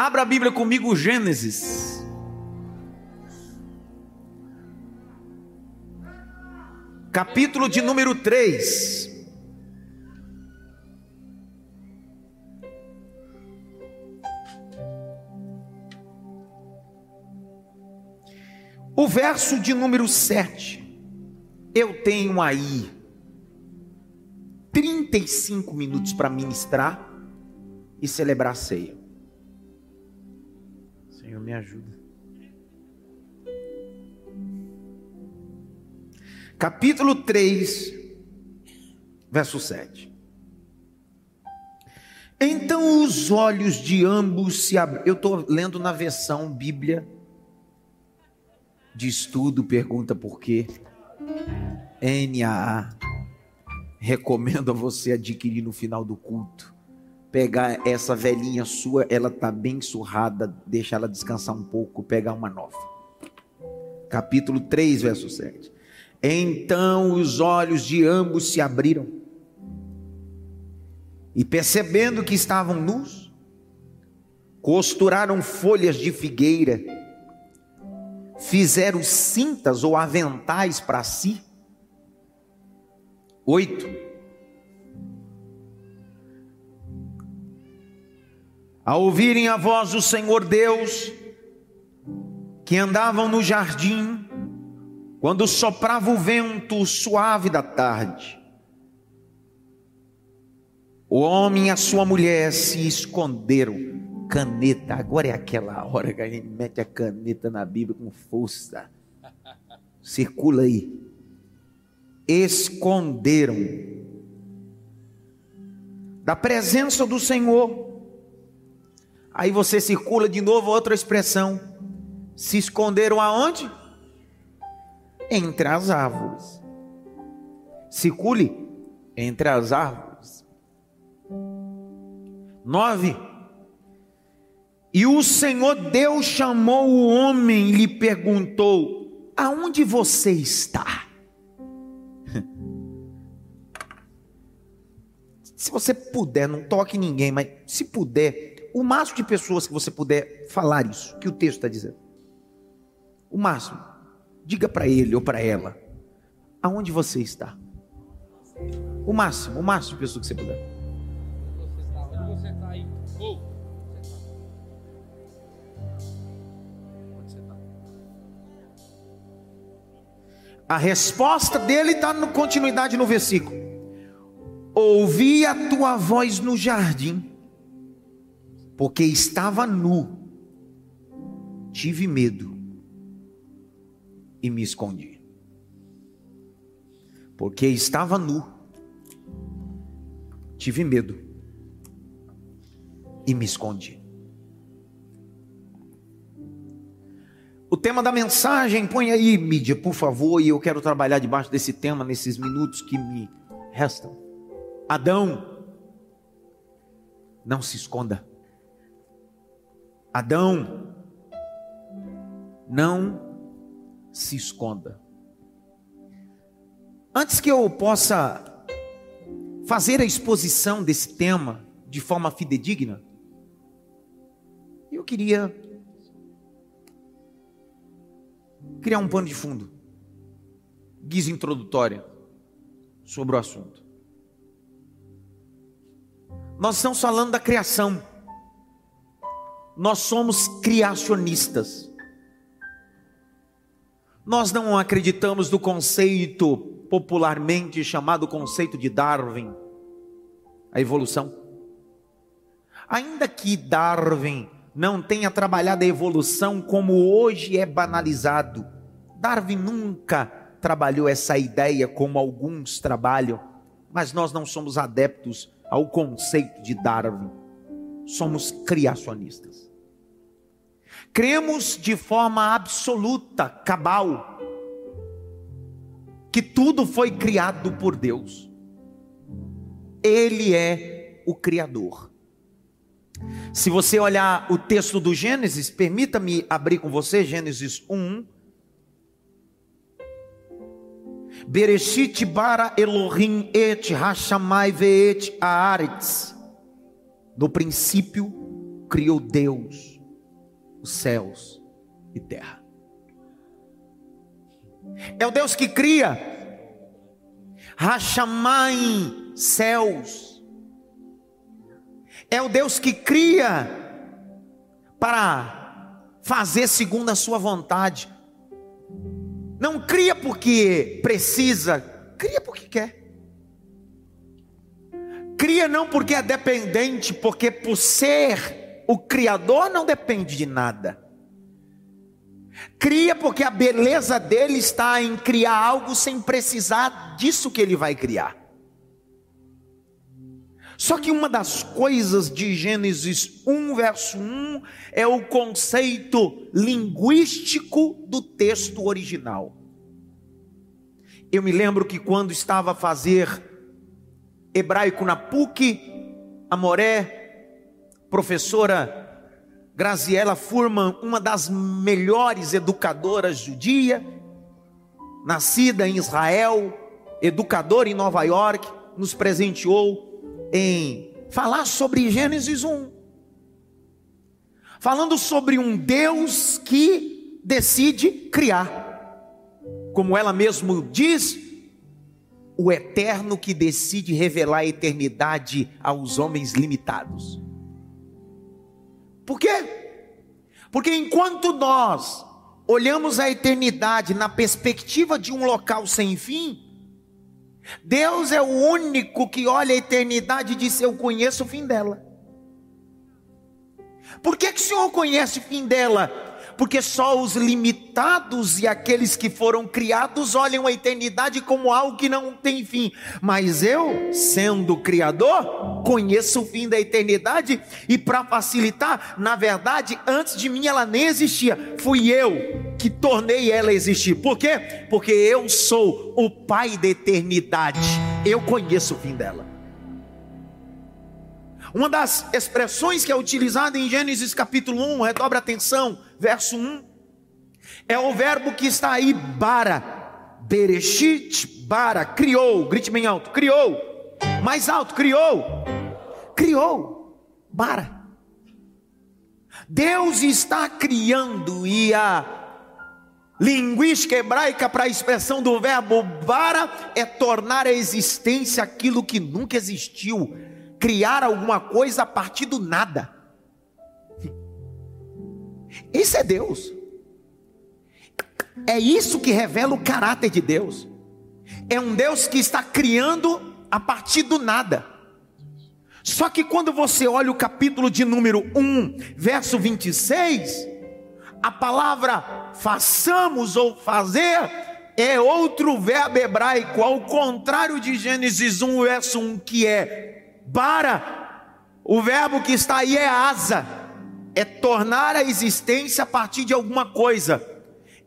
Abra a Bíblia comigo, Gênesis. Capítulo de número 3. O verso de número 7. Eu tenho aí 35 minutos para ministrar e celebrar a ceia. Senhor, me ajuda. Capítulo 3, verso 7. Então os olhos de ambos se abriram. Eu estou lendo na versão Bíblia de estudo, pergunta por quê. NAA. Recomendo a você adquirir no final do culto. Pegar essa velhinha sua, ela tá bem surrada, deixar ela descansar um pouco, pegar uma nova. Capítulo 3, verso 7. Então os olhos de ambos se abriram. E percebendo que estavam nus, costuraram folhas de figueira fizeram cintas ou aventais para si. Oito. Ao ouvirem a voz do Senhor Deus, que andavam no jardim, quando soprava o vento suave da tarde, o homem e a sua mulher se esconderam caneta. Agora é aquela hora que a gente mete a caneta na Bíblia com força. Circula aí. Esconderam da presença do Senhor. Aí você circula de novo outra expressão. Se esconderam aonde? Entre as árvores. Circule entre as árvores. Nove e o Senhor Deus chamou o homem e lhe perguntou: Aonde você está? Se você puder, não toque ninguém, mas se puder, o máximo de pessoas que você puder falar isso, que o texto está dizendo. O máximo. Diga para ele ou para ela: Aonde você está? O máximo, o máximo de pessoas que você puder. A resposta dele está na continuidade no versículo. Ouvi a tua voz no jardim, porque estava nu, tive medo e me escondi. Porque estava nu, tive medo e me escondi. O tema da mensagem, põe aí, mídia, por favor, e eu quero trabalhar debaixo desse tema nesses minutos que me restam. Adão, não se esconda. Adão, não se esconda. Antes que eu possa fazer a exposição desse tema de forma fidedigna, eu queria criar um pano de fundo, guisa introdutória sobre o assunto. Nós estamos falando da criação. Nós somos criacionistas. Nós não acreditamos no conceito popularmente chamado conceito de Darwin, a evolução. Ainda que Darwin não tenha trabalhado a evolução como hoje é banalizado. Darwin nunca trabalhou essa ideia como alguns trabalham, mas nós não somos adeptos ao conceito de Darwin. Somos criacionistas. Cremos de forma absoluta, cabal, que tudo foi criado por Deus. Ele é o Criador. Se você olhar o texto do Gênesis, permita-me abrir com você Gênesis 1. Bereshit bara Elohim et hashamai veet haaretz. No princípio, criou Deus, os céus e terra. É o Deus que cria Rachamai, céus. É o Deus que cria para fazer segundo a sua vontade. Não cria porque precisa, cria porque quer. Cria não porque é dependente, porque por ser o Criador não depende de nada. Cria porque a beleza dele está em criar algo sem precisar disso que ele vai criar. Só que uma das coisas de Gênesis 1, verso 1, é o conceito linguístico do texto original. Eu me lembro que quando estava a fazer hebraico na PUC, a Moré, professora Graziela Furman, uma das melhores educadoras judia, nascida em Israel, educadora em Nova York, nos presenteou em falar sobre Gênesis 1. Falando sobre um Deus que decide criar. Como ela mesmo diz, o eterno que decide revelar a eternidade aos homens limitados. Por quê? Porque enquanto nós olhamos a eternidade na perspectiva de um local sem fim, Deus é o único que olha a eternidade e diz: Eu conheço o fim dela. Por que, que o Senhor conhece o fim dela? Porque só os limitados e aqueles que foram criados olham a eternidade como algo que não tem fim. Mas eu, sendo criador, conheço o fim da eternidade e para facilitar, na verdade, antes de mim ela nem existia. Fui eu que tornei ela existir. Por quê? Porque eu sou o pai da eternidade. Eu conheço o fim dela. Uma das expressões que é utilizada em Gênesis capítulo 1, redobra atenção, verso 1, é o verbo que está aí, bara, bereshit, bara, criou, grite bem alto, criou, mais alto, criou, criou, bara. Deus está criando e a linguística hebraica para a expressão do verbo bara é tornar a existência aquilo que nunca existiu criar alguma coisa a partir do nada. Isso é Deus. É isso que revela o caráter de Deus. É um Deus que está criando a partir do nada. Só que quando você olha o capítulo de número 1, verso 26, a palavra façamos ou fazer é outro verbo hebraico, ao contrário de Gênesis 1, verso 1, que é para, o verbo que está aí é asa, é tornar a existência a partir de alguma coisa.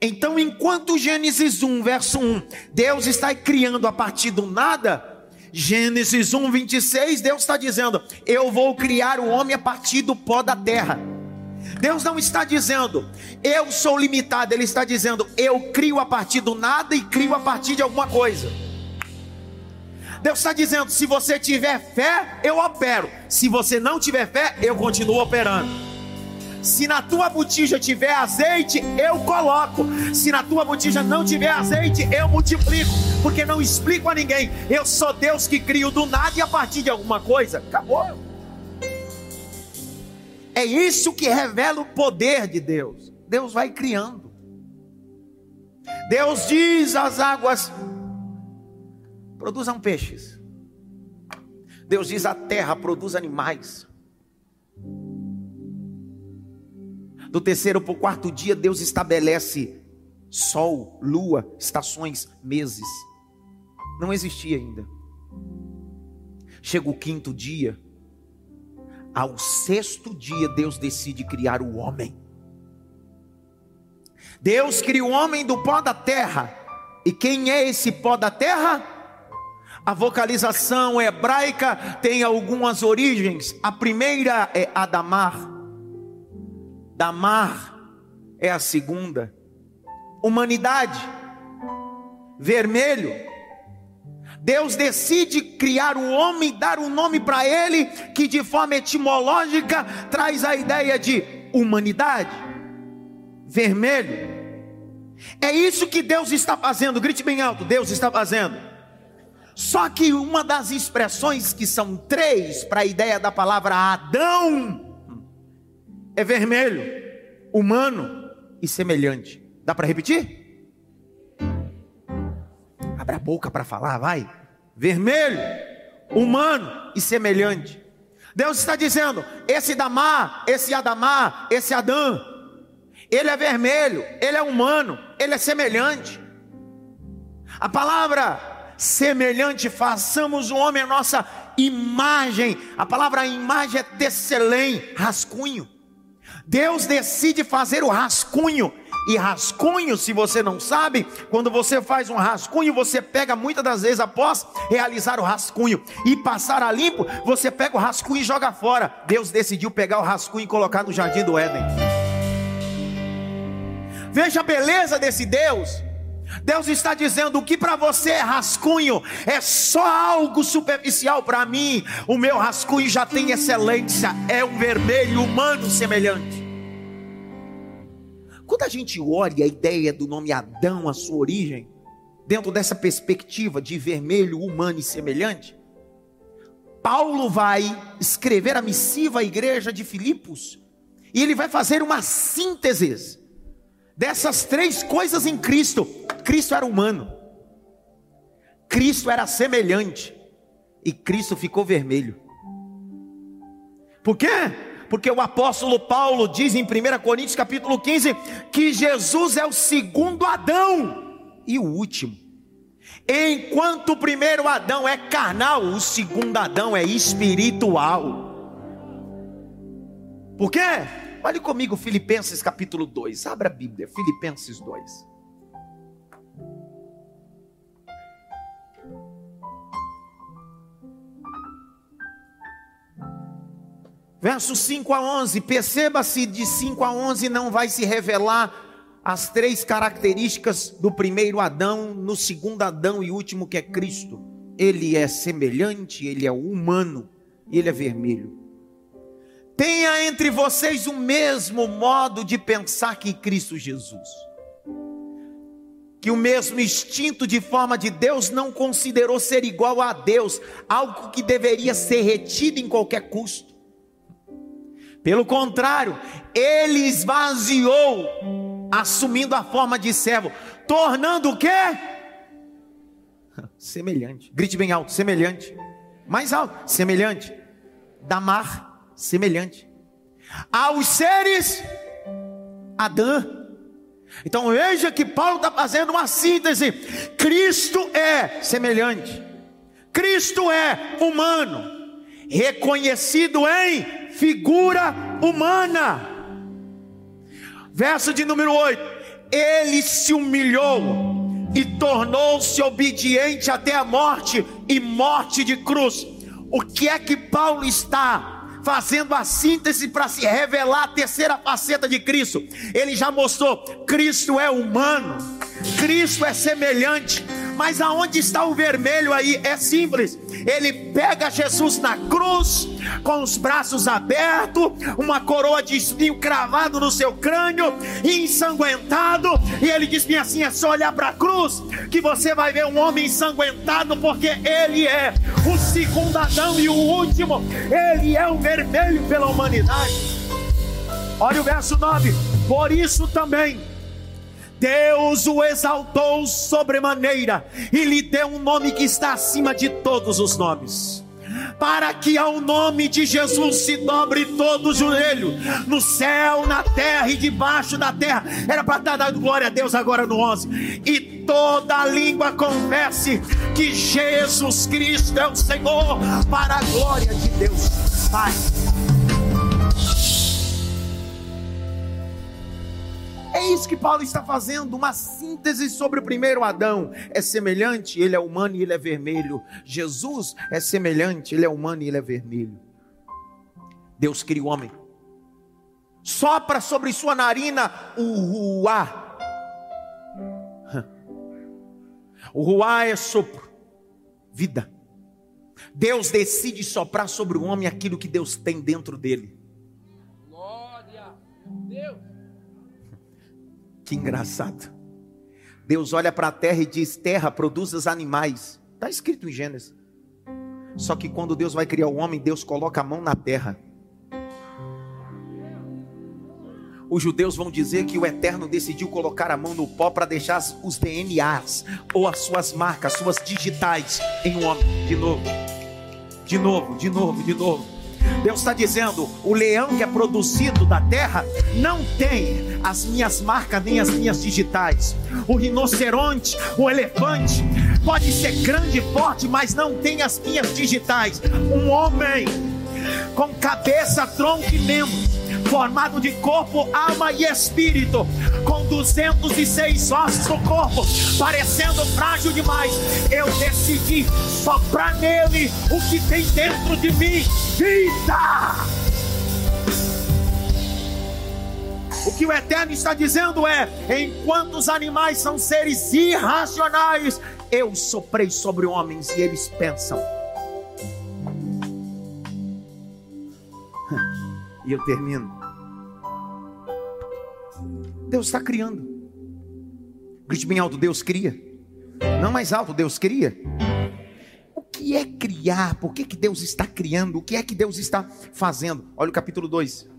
Então, enquanto Gênesis 1, verso 1, Deus está criando a partir do nada, Gênesis 1, 26, Deus está dizendo: Eu vou criar o homem a partir do pó da terra. Deus não está dizendo, eu sou limitado, Ele está dizendo, eu crio a partir do nada e crio a partir de alguma coisa. Deus está dizendo: se você tiver fé, eu opero. Se você não tiver fé, eu continuo operando. Se na tua botija tiver azeite, eu coloco. Se na tua botija não tiver azeite, eu multiplico. Porque não explico a ninguém. Eu sou Deus que crio do nada e a partir de alguma coisa. Acabou. É isso que revela o poder de Deus. Deus vai criando. Deus diz às águas: produzam peixes. Deus diz: a terra produz animais. Do terceiro para o quarto dia, Deus estabelece sol, lua, estações, meses. Não existia ainda. Chega o quinto dia, ao sexto dia, Deus decide criar o homem. Deus cria o homem do pó da terra. E quem é esse pó da terra? A vocalização hebraica tem algumas origens. A primeira é Adamar. Damar é a segunda. Humanidade. Vermelho. Deus decide criar o homem, dar um nome para ele, que de forma etimológica traz a ideia de humanidade, vermelho. É isso que Deus está fazendo, grite bem alto: Deus está fazendo. Só que uma das expressões que são três para a ideia da palavra Adão é vermelho, humano e semelhante. Dá para repetir? Abre a boca para falar, vai. Vermelho, humano e semelhante. Deus está dizendo: esse Damá, esse Adamá, esse Adão, ele é vermelho, ele é humano, ele é semelhante. A palavra semelhante, façamos o homem a nossa imagem. A palavra imagem é tecelém, rascunho. Deus decide fazer o rascunho e rascunho, se você não sabe, quando você faz um rascunho, você pega muitas das vezes após realizar o rascunho e passar a limpo, você pega o rascunho e joga fora. Deus decidiu pegar o rascunho e colocar no jardim do Éden. Veja a beleza desse Deus. Deus está dizendo: o que para você é rascunho é só algo superficial para mim. O meu rascunho já tem excelência, é um vermelho humano semelhante. Quando a gente olha a ideia do nome Adão, a sua origem, dentro dessa perspectiva de vermelho humano e semelhante, Paulo vai escrever a missiva à igreja de Filipos, e ele vai fazer uma síntese dessas três coisas em Cristo. Cristo era humano, Cristo era semelhante, e Cristo ficou vermelho. Por quê? porque o apóstolo Paulo diz em 1 Coríntios capítulo 15 que Jesus é o segundo Adão e o último. Enquanto o primeiro Adão é carnal, o segundo Adão é espiritual. Por quê? Olhe comigo Filipenses capítulo 2. Abra a Bíblia, Filipenses 2. Versos 5 a 11, perceba-se de 5 a 11 não vai se revelar as três características do primeiro Adão, no segundo Adão e último que é Cristo. Ele é semelhante, ele é humano, ele é vermelho. Tenha entre vocês o mesmo modo de pensar que Cristo Jesus. Que o mesmo instinto de forma de Deus não considerou ser igual a Deus, algo que deveria ser retido em qualquer custo pelo contrário, ele esvaziou, assumindo a forma de servo, tornando o quê? Semelhante. Grite bem alto, semelhante. Mais alto, semelhante. Damar, semelhante. Aos seres Adão. Então veja que Paulo está fazendo uma síntese. Cristo é semelhante. Cristo é humano, reconhecido em figura humana. Verso de número 8: Ele se humilhou e tornou-se obediente até a morte e morte de cruz. O que é que Paulo está fazendo a síntese para se revelar a terceira faceta de Cristo? Ele já mostrou: Cristo é humano, Cristo é semelhante mas aonde está o vermelho aí? É simples. Ele pega Jesus na cruz, com os braços abertos, uma coroa de espinho cravado no seu crânio, ensanguentado, e ele diz bem assim: é só olhar para a cruz que você vai ver um homem ensanguentado, porque ele é o segundo Adão e o último, ele é o vermelho pela humanidade. Olha o verso 9: por isso também Deus o exaltou sobremaneira e lhe deu um nome que está acima de todos os nomes. Para que ao nome de Jesus se dobre todo o joelho, no céu, na terra e debaixo da terra. Era para estar dando glória a Deus agora no 11. E toda língua confesse que Jesus Cristo é o Senhor, para a glória de Deus Pai. É isso que Paulo está fazendo, uma síntese sobre o primeiro Adão. É semelhante, ele é humano e ele é vermelho. Jesus é semelhante, ele é humano e ele é vermelho. Deus cria o homem. Sopra sobre sua narina o ruá. O ruá é sopro. vida. Deus decide soprar sobre o homem aquilo que Deus tem dentro dele. Glória. Deus. Que engraçado. Deus olha para a terra e diz: Terra, produz os animais. Está escrito em Gênesis. Só que quando Deus vai criar o homem, Deus coloca a mão na terra. Os judeus vão dizer que o Eterno decidiu colocar a mão no pó para deixar os DNAs, ou as suas marcas, suas digitais em um homem. De novo, de novo, de novo, de novo. Deus está dizendo: o leão que é produzido da terra não tem as minhas marcas nem as minhas digitais. O rinoceronte, o elefante, pode ser grande e forte, mas não tem as minhas digitais. Um homem com cabeça, tronco e membros formado de corpo, alma e espírito, com 206 ossos no corpo, parecendo frágil demais, eu decidi soprar nele o que tem dentro de mim: vida. O que o Eterno está dizendo é: enquanto os animais são seres irracionais, eu soprei sobre homens e eles pensam. E eu termino. Deus está criando. Grite bem alto, Deus cria. Não mais alto, Deus cria. O que é criar? Por que, que Deus está criando? O que é que Deus está fazendo? Olha o capítulo 2.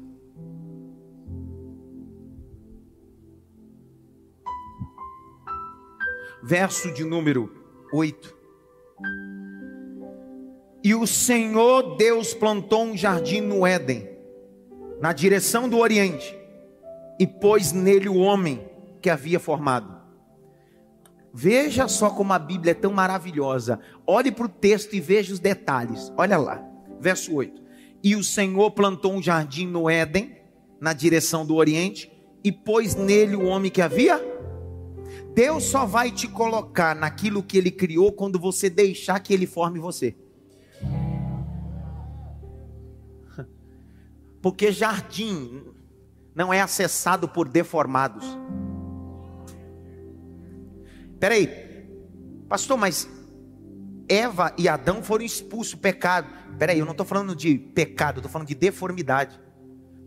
Verso de número 8. E o Senhor Deus plantou um jardim no Éden, na direção do Oriente e pôs nele o homem que havia formado. Veja só como a Bíblia é tão maravilhosa. Olhe para o texto e veja os detalhes. Olha lá, verso 8. E o Senhor plantou um jardim no Éden, na direção do Oriente, e pôs nele o homem que havia. Deus só vai te colocar naquilo que ele criou quando você deixar que ele forme você. Porque jardim não é acessado por deformados. Peraí, pastor, mas Eva e Adão foram expulsos, pecado. Peraí, eu não estou falando de pecado, estou falando de deformidade.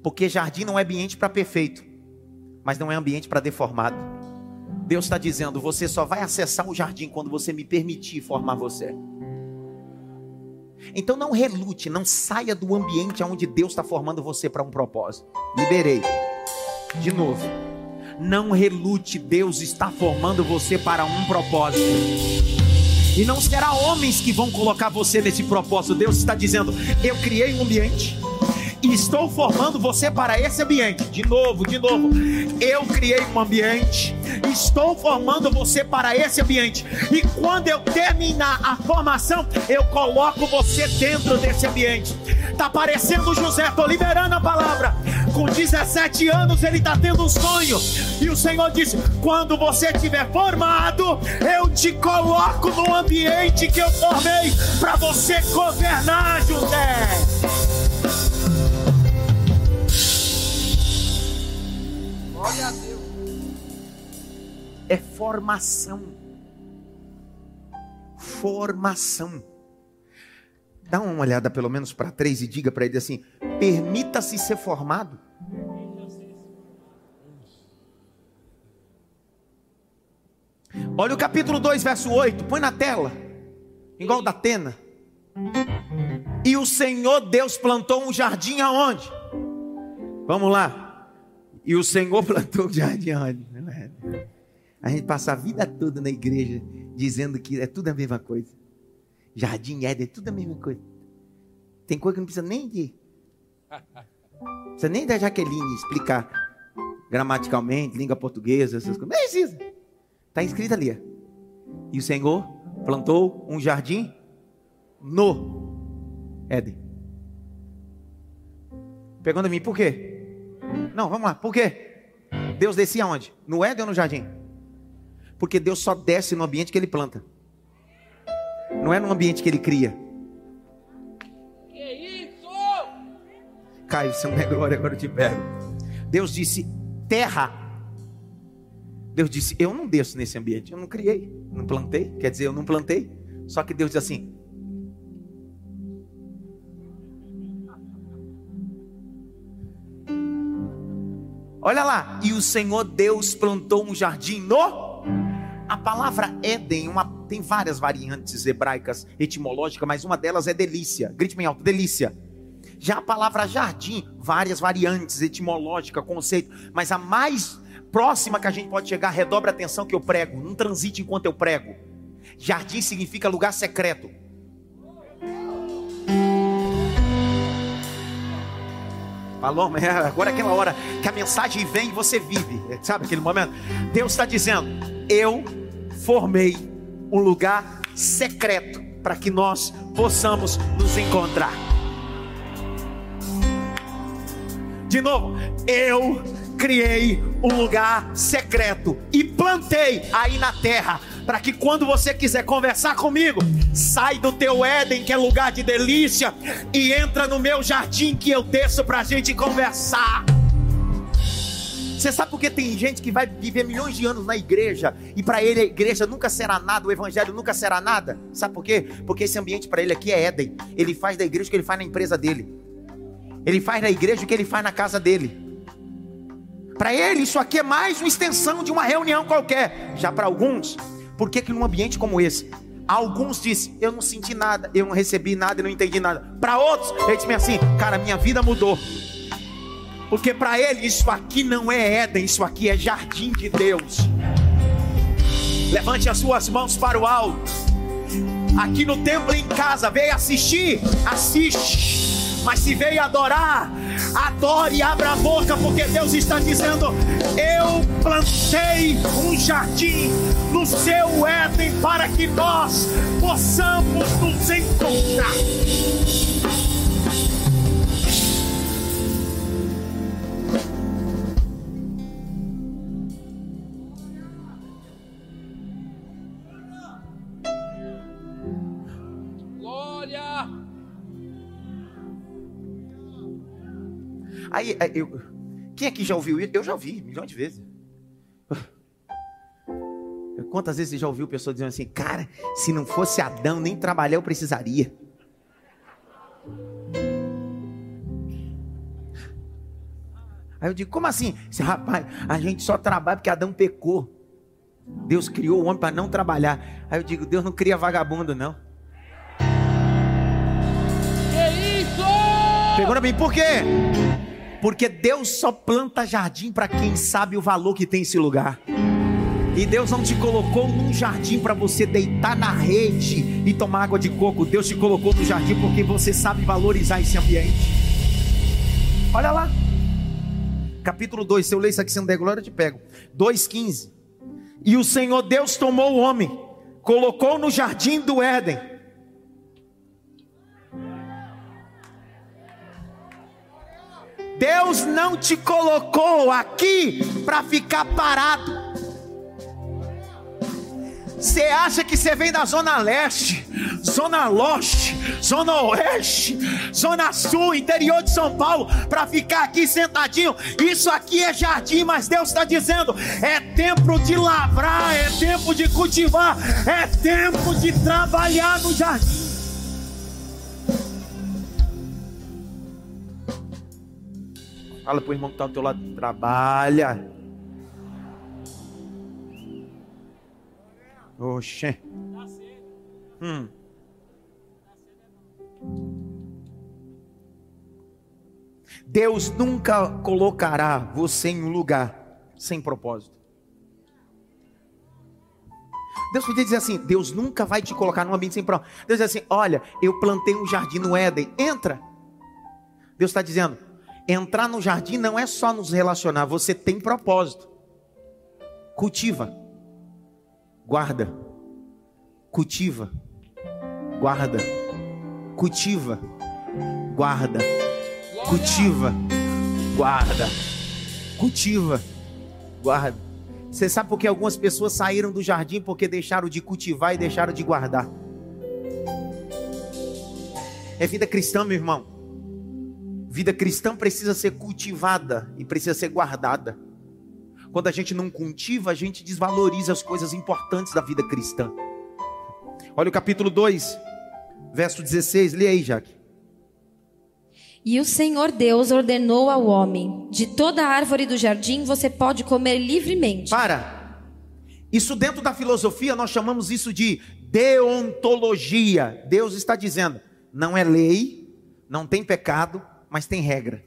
Porque jardim não é ambiente para perfeito, mas não é ambiente para deformado. Deus está dizendo: você só vai acessar o jardim quando você me permitir formar você. Então não relute, não saia do ambiente onde Deus está formando você para um propósito. Liberei. De novo. Não relute, Deus está formando você para um propósito. E não será homens que vão colocar você nesse propósito. Deus está dizendo: Eu criei um ambiente e estou formando você para esse ambiente. De novo, de novo. Eu criei um ambiente, estou formando você para esse ambiente. E quando eu terminar a formação, eu coloco você dentro desse ambiente. Tá parecendo José, tô liberando a palavra. Com 17 anos ele está tendo um sonho. E o Senhor disse: Quando você estiver formado, eu te coloco no ambiente que eu formei para você governar, José. É formação. Formação. Dá uma olhada pelo menos para três e diga para ele assim: permita-se ser formado. Olha o capítulo 2, verso 8. Põe na tela. Igual da Atena. E o Senhor Deus plantou um jardim aonde? Vamos lá. E o Senhor plantou o jardim onde? A gente passa a vida toda na igreja dizendo que é tudo a mesma coisa. Jardim Éden é tudo a mesma coisa. Tem coisa que não precisa nem de. Precisa nem da Jaqueline explicar gramaticalmente, língua portuguesa, essas coisas. Não precisa. Está escrito ali. E o Senhor plantou um jardim no Éden. Pergunta a mim, por quê? Não, vamos lá. Por quê? Deus descia onde? No Éden ou no jardim? Porque Deus só desce no ambiente que ele planta. Não é no ambiente que ele cria. Que isso? Caio, se não é glória, agora eu te pego. Deus disse: terra. Deus disse: Eu não desço nesse ambiente. Eu não criei, não plantei. Quer dizer, eu não plantei. Só que Deus diz assim: Olha lá, e o Senhor Deus plantou um jardim no. A palavra Éden uma, tem várias variantes hebraicas etimológicas, mas uma delas é delícia. Grite bem alto, delícia. Já a palavra jardim, várias variantes etimológicas, conceito, mas a mais próxima que a gente pode chegar, redobre a atenção que eu prego, não transite enquanto eu prego. Jardim significa lugar secreto. Falou, é, agora é aquela hora que a mensagem vem e você vive, sabe aquele momento? Deus está dizendo: Eu formei um lugar secreto para que nós possamos nos encontrar. De novo, eu criei um lugar secreto e plantei aí na terra para que quando você quiser conversar comigo, sai do teu Éden, que é lugar de delícia, e entra no meu jardim que eu desço para a gente conversar. Você sabe por que tem gente que vai viver milhões de anos na igreja e para ele a igreja nunca será nada, o evangelho nunca será nada? Sabe por quê? Porque esse ambiente para ele aqui é Éden. Ele faz da igreja o que ele faz na empresa dele. Ele faz na igreja o que ele faz na casa dele. Para ele, isso aqui é mais uma extensão de uma reunião qualquer. Já para alguns, por que, que num ambiente como esse, alguns dizem, eu não senti nada, eu não recebi nada, eu não entendi nada. Para outros, eles dizem assim, cara, minha vida mudou. Porque para ele isso aqui não é Éden, isso aqui é jardim de Deus. Levante as suas mãos para o alto. Aqui no templo em casa, veio assistir, assiste. Mas se veio adorar, adore e abra a boca, porque Deus está dizendo: Eu plantei um jardim no seu Éden para que nós possamos nos encontrar. Aí, eu, quem aqui já ouviu isso? Eu já ouvi, milhões de vezes. Quantas vezes você já ouviu pessoas dizendo assim, cara, se não fosse Adão, nem trabalhar eu precisaria. Aí eu digo, como assim? Esse rapaz, a gente só trabalha porque Adão pecou. Deus criou o homem para não trabalhar. Aí eu digo, Deus não cria vagabundo, não. Que isso? Pegou na mim, por quê? Porque Deus só planta jardim para quem sabe o valor que tem esse lugar. E Deus não te colocou num jardim para você deitar na rede e tomar água de coco. Deus te colocou no jardim porque você sabe valorizar esse ambiente. Olha lá. Capítulo 2, se eu ler isso aqui sem der glória, eu te pego. 2,15. E o Senhor Deus tomou o homem, colocou no jardim do Éden Deus não te colocou aqui para ficar parado. Você acha que você vem da Zona Leste, Zona Leste, Zona Oeste, Zona Sul, interior de São Paulo, para ficar aqui sentadinho? Isso aqui é jardim, mas Deus está dizendo: é tempo de lavrar, é tempo de cultivar, é tempo de trabalhar no jardim. Fala para o irmão que está ao teu lado, trabalha. Oxê. Hum. Deus nunca colocará você em um lugar sem propósito. Deus podia dizer assim: Deus nunca vai te colocar num ambiente sem propósito. Deus diz assim: Olha, eu plantei um jardim no Éden, entra. Deus está dizendo: Entrar no jardim não é só nos relacionar, você tem propósito. Cultiva, guarda, cultiva, guarda, cultiva, guarda, cultiva, guarda, cultiva, guarda. Você sabe por que algumas pessoas saíram do jardim? Porque deixaram de cultivar e deixaram de guardar? É vida cristã, meu irmão. Vida cristã precisa ser cultivada e precisa ser guardada. Quando a gente não cultiva, a gente desvaloriza as coisas importantes da vida cristã. Olha o capítulo 2, verso 16. Lê aí, Jaque. E o Senhor Deus ordenou ao homem: De toda árvore do jardim você pode comer livremente. Para. Isso dentro da filosofia nós chamamos isso de deontologia. Deus está dizendo: não é lei, não tem pecado, mas tem regra.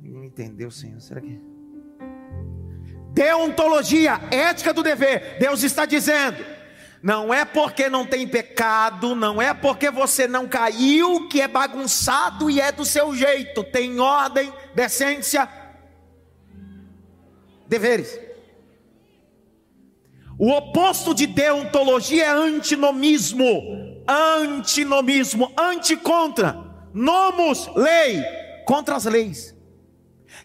Ninguém entendeu, Senhor. Será que. Deontologia, ética do dever. Deus está dizendo: não é porque não tem pecado, não é porque você não caiu que é bagunçado e é do seu jeito. Tem ordem, decência, deveres. O oposto de deontologia é antinomismo. Antinomismo, anti contra. Nomos, lei, contra as leis.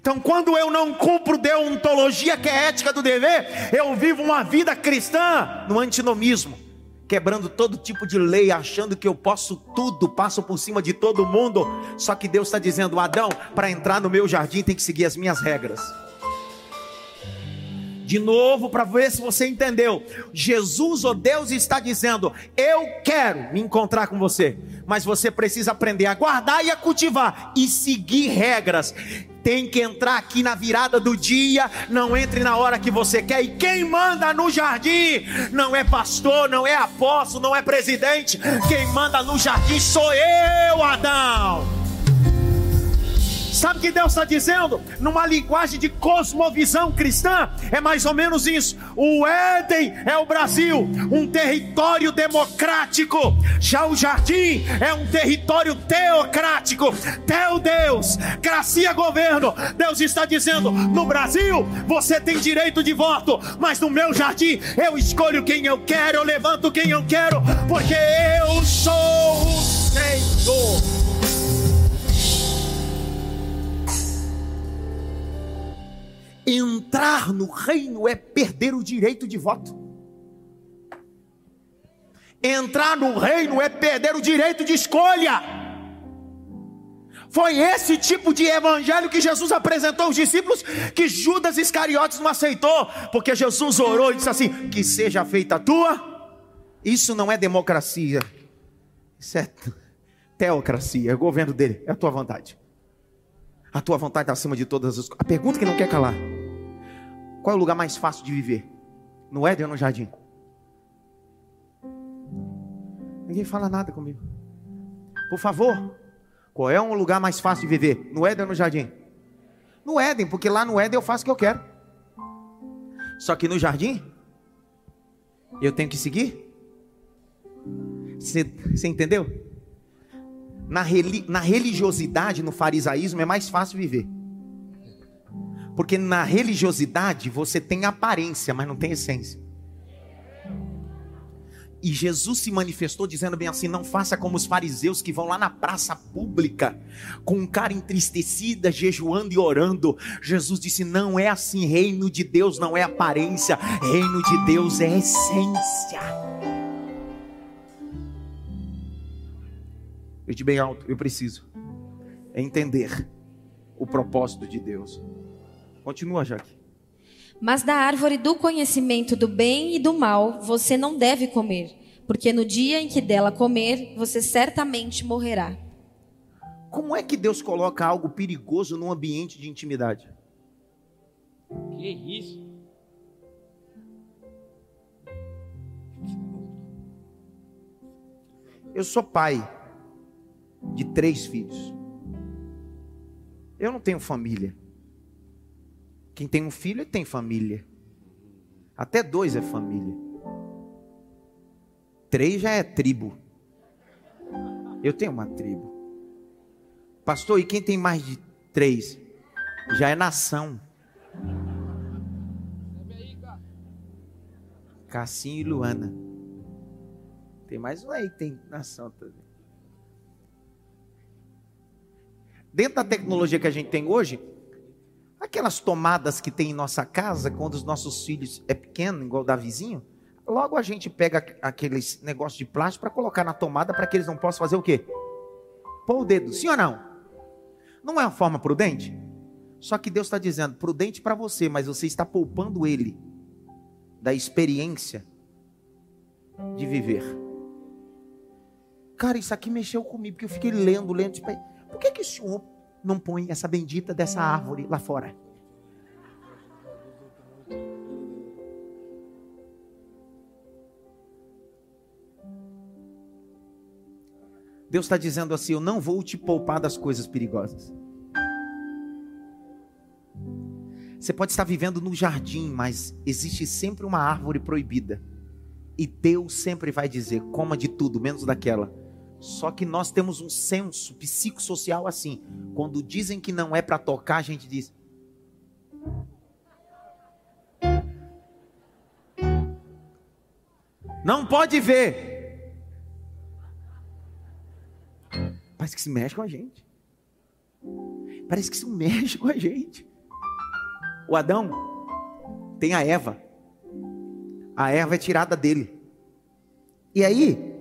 Então, quando eu não cumpro deontologia, que é ética do dever, eu vivo uma vida cristã no antinomismo, quebrando todo tipo de lei, achando que eu posso tudo, passo por cima de todo mundo. Só que Deus está dizendo: Adão, para entrar no meu jardim tem que seguir as minhas regras. De novo, para ver se você entendeu. Jesus, ou oh Deus, está dizendo: Eu quero me encontrar com você, mas você precisa aprender a guardar e a cultivar e seguir regras tem que entrar aqui na virada do dia, não entre na hora que você quer. E quem manda no jardim não é pastor, não é apóstolo, não é presidente. Quem manda no jardim sou eu, Adão. Sabe o que Deus está dizendo? Numa linguagem de cosmovisão cristã, é mais ou menos isso. O Éden é o Brasil, um território democrático. Já o jardim é um território teocrático. Teu Deus, gracia governo. Deus está dizendo: no Brasil você tem direito de voto, mas no meu jardim eu escolho quem eu quero, eu levanto quem eu quero, porque eu sou o Senhor. Entrar no reino é perder o direito de voto. Entrar no reino é perder o direito de escolha. Foi esse tipo de evangelho que Jesus apresentou aos discípulos que Judas Iscariotes não aceitou, porque Jesus orou e disse assim: Que seja feita a tua. Isso não é democracia, isso é teocracia, é o governo dele, é a tua vontade. A tua vontade está acima de todas as coisas. A pergunta que não quer calar: Qual é o lugar mais fácil de viver? No Éden ou no jardim? Ninguém fala nada comigo. Por favor, qual é um lugar mais fácil de viver? No Éden ou no jardim? No Éden, porque lá no Éden eu faço o que eu quero. Só que no jardim, eu tenho que seguir. Você entendeu? na, na religiosidade, no farisaísmo, é mais fácil viver. Porque na religiosidade você tem aparência, mas não tem essência. E Jesus se manifestou dizendo bem assim: não faça como os fariseus que vão lá na praça pública, com um cara entristecida, jejuando e orando. Jesus disse: não é assim. Reino de Deus não é aparência, reino de Deus é essência. Grite bem alto, eu preciso entender o propósito de Deus. Continua, Jaque. Mas da árvore do conhecimento do bem e do mal você não deve comer, porque no dia em que dela comer, você certamente morrerá. Como é que Deus coloca algo perigoso num ambiente de intimidade? Que isso? Eu sou pai de três filhos. Eu não tenho família. Quem tem um filho tem família. Até dois é família. Três já é tribo. Eu tenho uma tribo. Pastor, e quem tem mais de três? Já é nação. Cassinho e Luana. Tem mais um aí que tem nação também. Dentro da tecnologia que a gente tem hoje, aquelas tomadas que tem em nossa casa, quando os nossos filhos é pequeno, igual da vizinho, logo a gente pega aqueles negócios de plástico para colocar na tomada para que eles não possam fazer o quê? Pôr o dedo, sim ou não? Não é uma forma prudente? Só que Deus está dizendo, prudente para você, mas você está poupando ele da experiência de viver. Cara, isso aqui mexeu comigo, porque eu fiquei lendo, lendo. Tipo, por que, que senhor não põe essa bendita dessa árvore lá fora? Deus está dizendo assim: Eu não vou te poupar das coisas perigosas. Você pode estar vivendo no jardim, mas existe sempre uma árvore proibida. E Deus sempre vai dizer: coma de tudo, menos daquela. Só que nós temos um senso psicossocial assim. Quando dizem que não é para tocar, a gente diz: Não pode ver. Parece que se mexe com a gente. Parece que se mexe com a gente. O Adão tem a Eva. A Eva é tirada dele. E aí,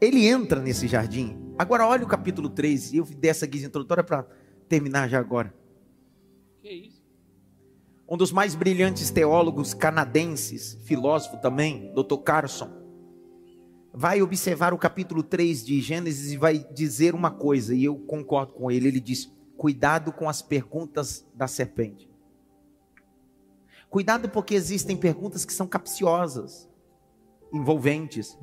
ele entra nesse jardim. Agora, olha o capítulo 3. Eu dei essa guisa introdutória para terminar já agora. Que isso? Um dos mais brilhantes teólogos canadenses, filósofo também, Dr. Carson, vai observar o capítulo 3 de Gênesis e vai dizer uma coisa, e eu concordo com ele. Ele diz: cuidado com as perguntas da serpente. Cuidado porque existem perguntas que são capciosas, envolventes.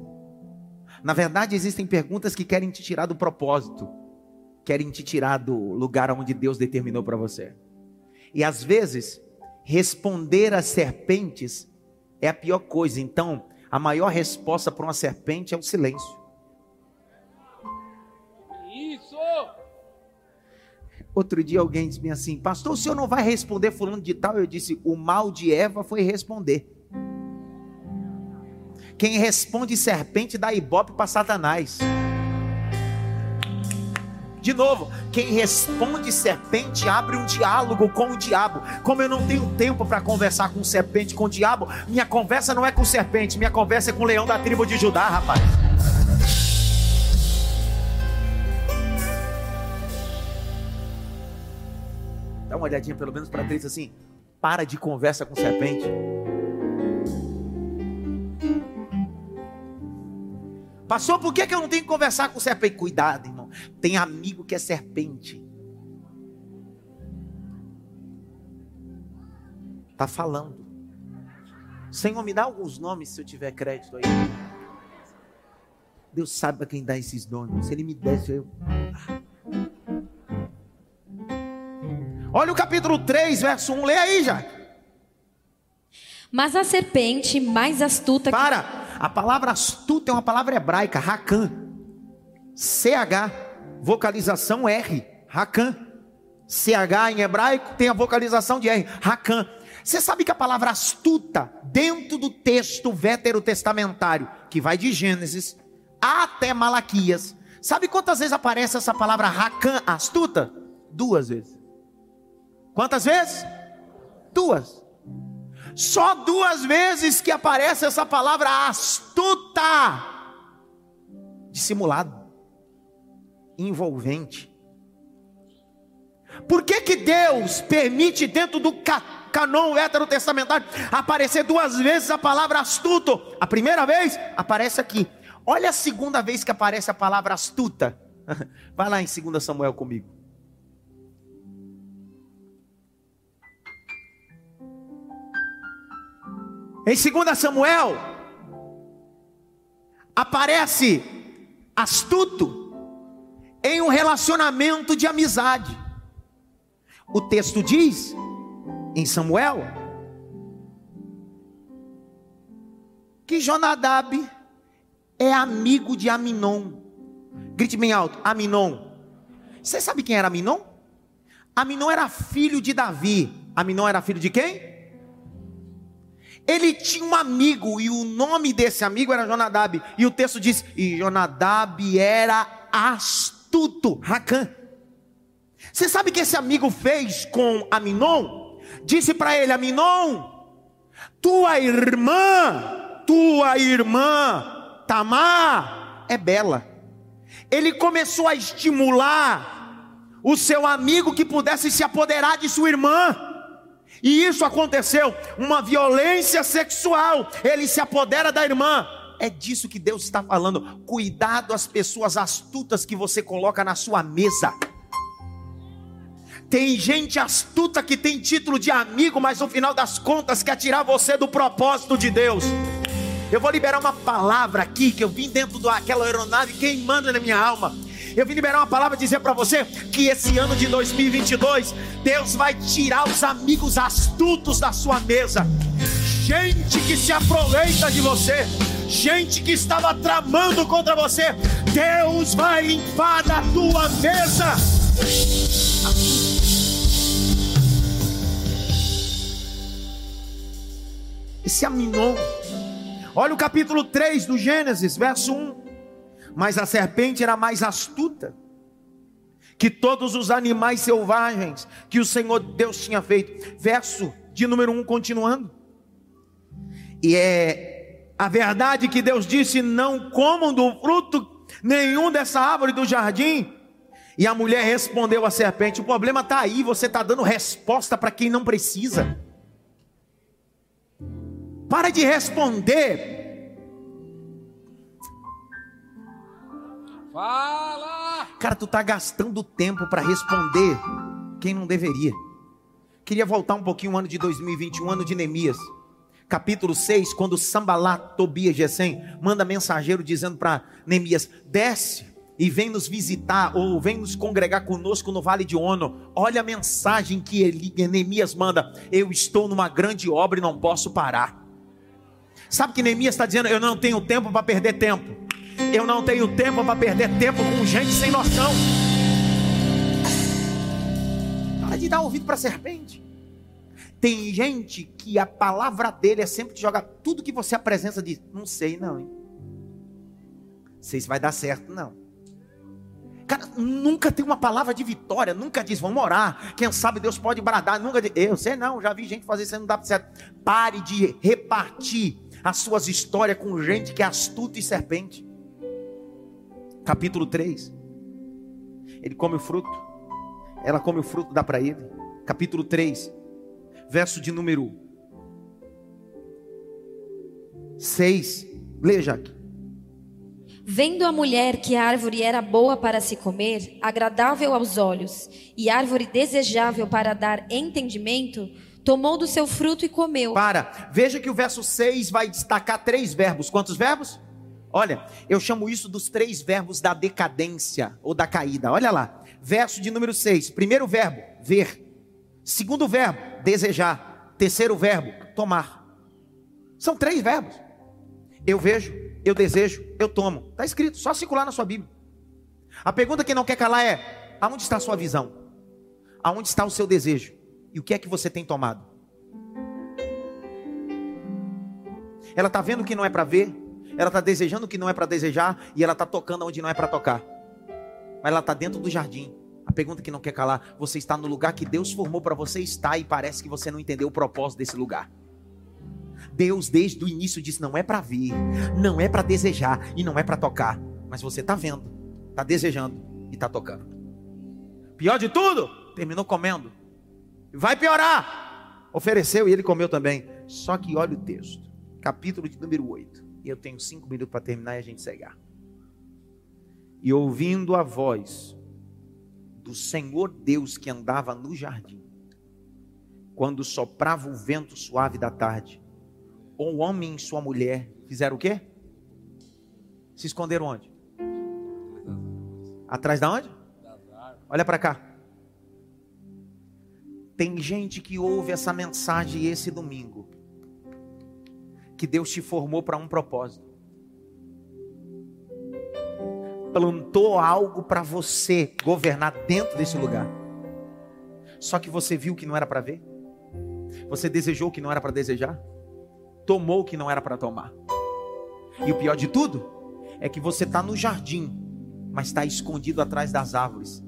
Na verdade, existem perguntas que querem te tirar do propósito, querem te tirar do lugar onde Deus determinou para você. E às vezes, responder às serpentes é a pior coisa. Então, a maior resposta para uma serpente é o silêncio. Isso! Outro dia alguém disse assim: Pastor, o senhor não vai responder fulano de tal? Eu disse: O mal de Eva foi responder. Quem responde serpente dá ibope para Satanás. De novo, quem responde serpente abre um diálogo com o diabo. Como eu não tenho tempo para conversar com serpente, com o diabo, minha conversa não é com serpente, minha conversa é com o leão da tribo de Judá, rapaz. Dá uma olhadinha pelo menos para três assim. Para de conversa com serpente. Passou, por que, que eu não tenho que conversar com serpente? Cuidado, irmão. Tem amigo que é serpente. Tá falando. Senhor, me dá alguns nomes se eu tiver crédito aí. Deus sabe para quem dá esses nomes. Se ele me desse, eu. Olha o capítulo 3, verso 1. Lê aí, já. Mas a serpente mais astuta que Para. A palavra astuta é uma palavra hebraica, Racan. CH, vocalização R, Racan. CH em hebraico tem a vocalização de R, Racan. Você sabe que a palavra astuta, dentro do texto veterotestamentário, que vai de Gênesis até Malaquias, sabe quantas vezes aparece essa palavra Racan, astuta? Duas vezes. Quantas vezes? Duas. Só duas vezes que aparece essa palavra astuta, dissimulado, envolvente. Por que, que Deus permite dentro do canon veterotestamentário aparecer duas vezes a palavra astuto? A primeira vez aparece aqui. Olha a segunda vez que aparece a palavra astuta. Vai lá em 2 Samuel comigo. Em 2 Samuel, aparece astuto em um relacionamento de amizade. O texto diz, em Samuel, que Jonadab é amigo de Aminon. Grite bem alto, Aminon. Você sabe quem era Aminon? Aminon era filho de Davi. Aminon era filho de quem? Ele tinha um amigo e o nome desse amigo era Jonadab. E o texto diz: e Jonadab era astuto, Racan. Você sabe o que esse amigo fez com Aminon? Disse para ele: Aminon, tua irmã, tua irmã Tamar é bela. Ele começou a estimular o seu amigo que pudesse se apoderar de sua irmã. E isso aconteceu, uma violência sexual. Ele se apodera da irmã. É disso que Deus está falando. Cuidado as pessoas astutas que você coloca na sua mesa. Tem gente astuta que tem título de amigo, mas no final das contas quer tirar você do propósito de Deus. Eu vou liberar uma palavra aqui que eu vim dentro daquela aeronave queimando na minha alma. Eu vim liberar uma palavra dizer para você que esse ano de 2022 Deus vai tirar os amigos astutos da sua mesa. Gente que se aproveita de você, gente que estava tramando contra você, Deus vai limpar da tua mesa. Esse Aminon. Olha o capítulo 3 do Gênesis, verso 1. Mas a serpente era mais astuta que todos os animais selvagens que o Senhor Deus tinha feito. Verso de número 1, continuando. E é a verdade que Deus disse: não comam do fruto nenhum dessa árvore do jardim. E a mulher respondeu à serpente: o problema está aí, você está dando resposta para quem não precisa. Para de responder. Fala! Cara, tu tá gastando tempo para responder quem não deveria. Queria voltar um pouquinho o ano de 2021, ano de Neemias. Capítulo 6, quando Sambalat, Tobias, Gesem manda mensageiro dizendo para Neemias: desce e vem nos visitar ou vem nos congregar conosco no Vale de Ono. Olha a mensagem que Neemias manda: eu estou numa grande obra e não posso parar. Sabe que Neemias está dizendo: Eu não tenho tempo para perder tempo. Eu não tenho tempo para perder tempo com gente sem noção. Para de dar ouvido para serpente. Tem gente que a palavra dele é sempre de jogar tudo que você apresenta diz: Não sei, não, hein? Sei se vai dar certo, não. Cara, nunca tem uma palavra de vitória, nunca diz, vamos orar. Quem sabe Deus pode bradar, nunca diz, eu sei não, já vi gente fazer isso, não dá certo. Pare de repartir as suas histórias com gente que é astuta e serpente. Capítulo 3. Ele come o fruto. Ela come o fruto, dá para ele. Capítulo 3. Verso de número 6. Leia, Jaque. Vendo a mulher que a árvore era boa para se comer, agradável aos olhos, e árvore desejável para dar entendimento, tomou do seu fruto e comeu. Para, veja que o verso 6 vai destacar três verbos. Quantos verbos? Olha, eu chamo isso dos três verbos da decadência ou da caída. Olha lá, verso de número 6. Primeiro verbo, ver. Segundo verbo, desejar. Terceiro verbo, tomar. São três verbos. Eu vejo, eu desejo, eu tomo. Está escrito, só circular na sua Bíblia. A pergunta que não quer calar é: aonde está a sua visão? Aonde está o seu desejo? E o que é que você tem tomado? Ela está vendo que não é para ver, ela está desejando o que não é para desejar, e ela está tocando onde não é para tocar. Mas ela está dentro do jardim. A pergunta que não quer calar: você está no lugar que Deus formou para você estar e parece que você não entendeu o propósito desse lugar. Deus desde o início disse: não é para ver, não é para desejar e não é para tocar. Mas você está vendo, está desejando e está tocando. Pior de tudo, terminou comendo. Vai piorar. Ofereceu e ele comeu também. Só que olha o texto, capítulo de número 8. E eu tenho cinco minutos para terminar e a gente cegar. E ouvindo a voz do Senhor Deus que andava no jardim, quando soprava o vento suave da tarde, o homem e sua mulher fizeram o quê? Se esconderam onde? Atrás da onde? Olha para cá. Tem gente que ouve essa mensagem esse domingo. Que Deus te formou para um propósito. Plantou algo para você governar dentro desse lugar. Só que você viu que não era para ver. Você desejou o que não era para desejar. Tomou o que não era para tomar. E o pior de tudo é que você está no jardim, mas está escondido atrás das árvores.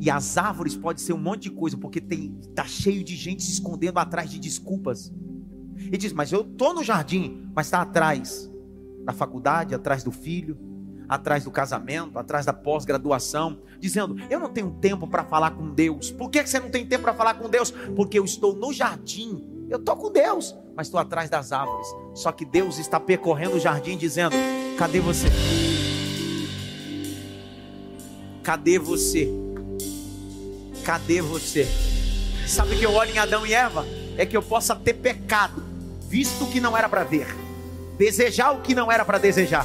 E as árvores pode ser um monte de coisa, porque tem tá cheio de gente se escondendo atrás de desculpas. E diz: "Mas eu tô no jardim, mas está atrás da faculdade, atrás do filho, atrás do casamento, atrás da pós-graduação, dizendo: Eu não tenho tempo para falar com Deus. Por que você não tem tempo para falar com Deus? Porque eu estou no jardim. Eu estou com Deus, mas estou atrás das árvores. Só que Deus está percorrendo o jardim dizendo: Cadê você? Cadê você? Cadê você? Sabe que eu olho em Adão e Eva? É que eu possa ter pecado, visto o que não era para ver, desejar o que não era para desejar,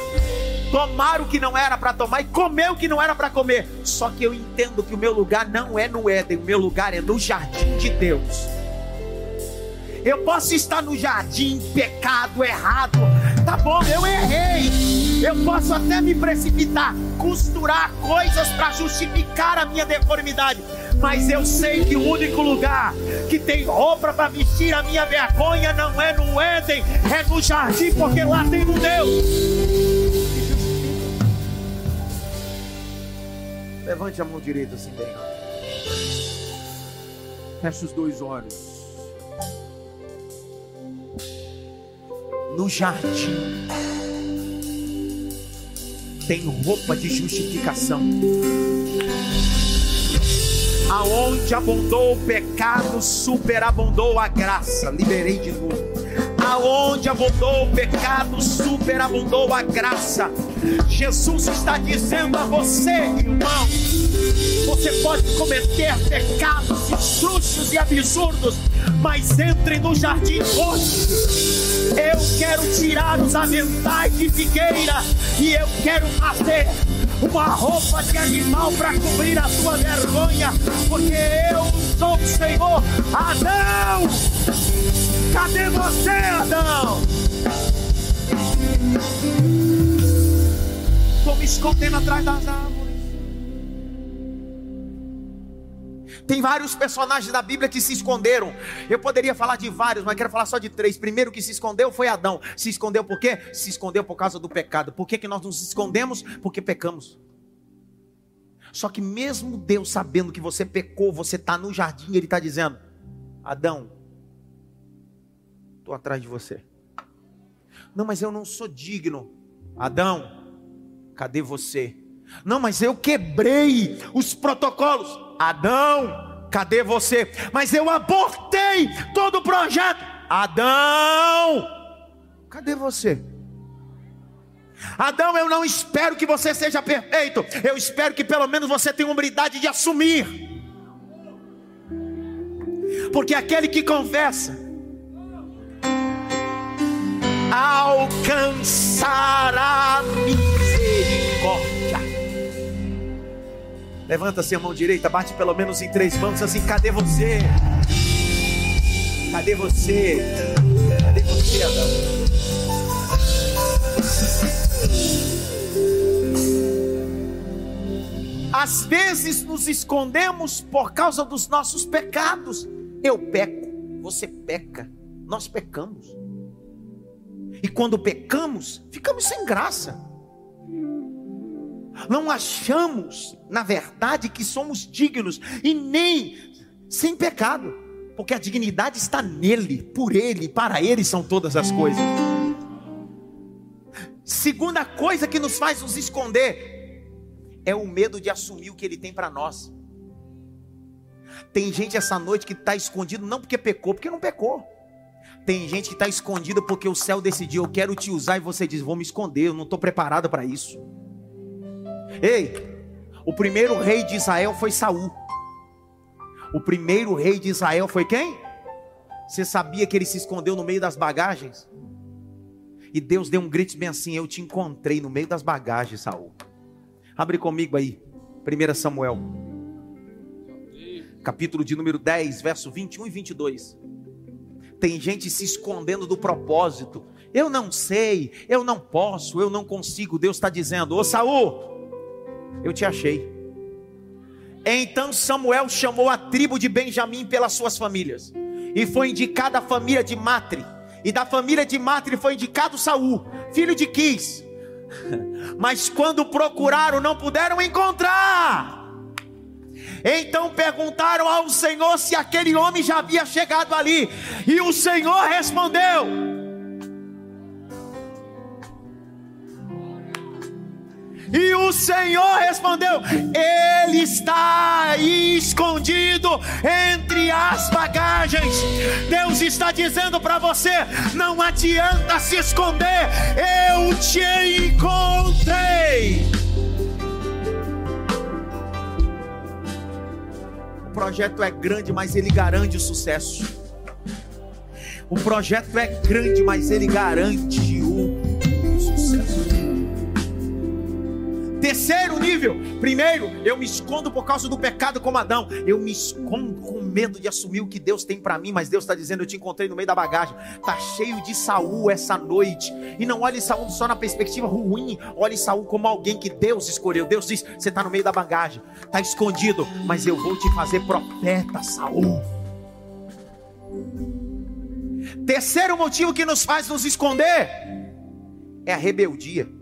tomar o que não era para tomar e comer o que não era para comer. Só que eu entendo que o meu lugar não é no Éden, o meu lugar é no jardim de Deus. Eu posso estar no jardim, pecado, errado. Tá bom, eu errei. Eu posso até me precipitar, costurar coisas para justificar a minha deformidade. Mas eu sei que o único lugar que tem roupa para vestir a minha vergonha não é no Éden, é no jardim, porque lá tem um Deus. Levante a mão direita assim bem. Feche os dois olhos. no jardim tem roupa de justificação. Aonde abundou o pecado, superabundou a graça. Liberei de novo. Aonde abundou o pecado, superabundou a graça. Jesus está dizendo a você, irmão, você pode cometer pecados injustos e absurdos, mas entre no jardim hoje. Eu quero tirar os aventais de figueira e eu quero fazer uma roupa de animal para cobrir a sua vergonha, porque eu sou o Senhor. Adão, cadê você, Adão? Estou me escondendo atrás das árvores. Tem vários personagens da Bíblia que se esconderam. Eu poderia falar de vários, mas quero falar só de três. Primeiro que se escondeu foi Adão. Se escondeu por quê? Se escondeu por causa do pecado. Por que, que nós nos escondemos? Porque pecamos. Só que mesmo Deus sabendo que você pecou, você está no jardim, Ele está dizendo: Adão, estou atrás de você. Não, mas eu não sou digno. Adão, cadê você? Não, mas eu quebrei os protocolos. Adão, cadê você? Mas eu abortei todo o projeto. Adão, cadê você? Adão, eu não espero que você seja perfeito. Eu espero que pelo menos você tenha humildade de assumir. Porque aquele que confessa alcançará misericórdia. Levanta-se a mão direita, bate pelo menos em três mãos assim: cadê você? Cadê você? Cadê você, Adão? Às vezes nos escondemos por causa dos nossos pecados. Eu peco, você peca, nós pecamos. E quando pecamos, ficamos sem graça não achamos, na verdade, que somos dignos e nem sem pecado, porque a dignidade está nele, por ele, para ele são todas as coisas. Segunda coisa que nos faz nos esconder é o medo de assumir o que ele tem para nós. Tem gente essa noite que está escondido não porque pecou, porque não pecou. Tem gente que está escondido porque o céu decidiu, eu quero te usar, e você diz, vou me esconder, eu não estou preparado para isso. Ei, o primeiro rei de Israel foi Saul. O primeiro rei de Israel foi quem? Você sabia que ele se escondeu no meio das bagagens? E Deus deu um grito bem assim: Eu te encontrei no meio das bagagens, Saul. Abre comigo aí, 1 Samuel, capítulo de número 10, verso 21 e 22. Tem gente se escondendo do propósito. Eu não sei, eu não posso, eu não consigo. Deus está dizendo: Ô Saul, eu te achei. Então Samuel chamou a tribo de Benjamim pelas suas famílias, e foi indicada a família de Matre, e da família de Matre foi indicado Saul, filho de Quis. Mas quando procuraram, não puderam encontrar. Então perguntaram ao Senhor se aquele homem já havia chegado ali, e o Senhor respondeu: E o Senhor respondeu: Ele está escondido entre as bagagens. Deus está dizendo para você: não adianta se esconder, eu te encontrei. O projeto é grande, mas ele garante o sucesso. O projeto é grande, mas ele garante o Terceiro nível. Primeiro, eu me escondo por causa do pecado como Adão. Eu me escondo com medo de assumir o que Deus tem para mim, mas Deus está dizendo: Eu te encontrei no meio da bagagem. Tá cheio de Saul essa noite. E não olhe Saul só na perspectiva ruim. Olhe Saul como alguém que Deus escolheu. Deus diz: Você está no meio da bagagem, tá escondido, mas eu vou te fazer profeta, Saul. Terceiro motivo que nos faz nos esconder é a rebeldia.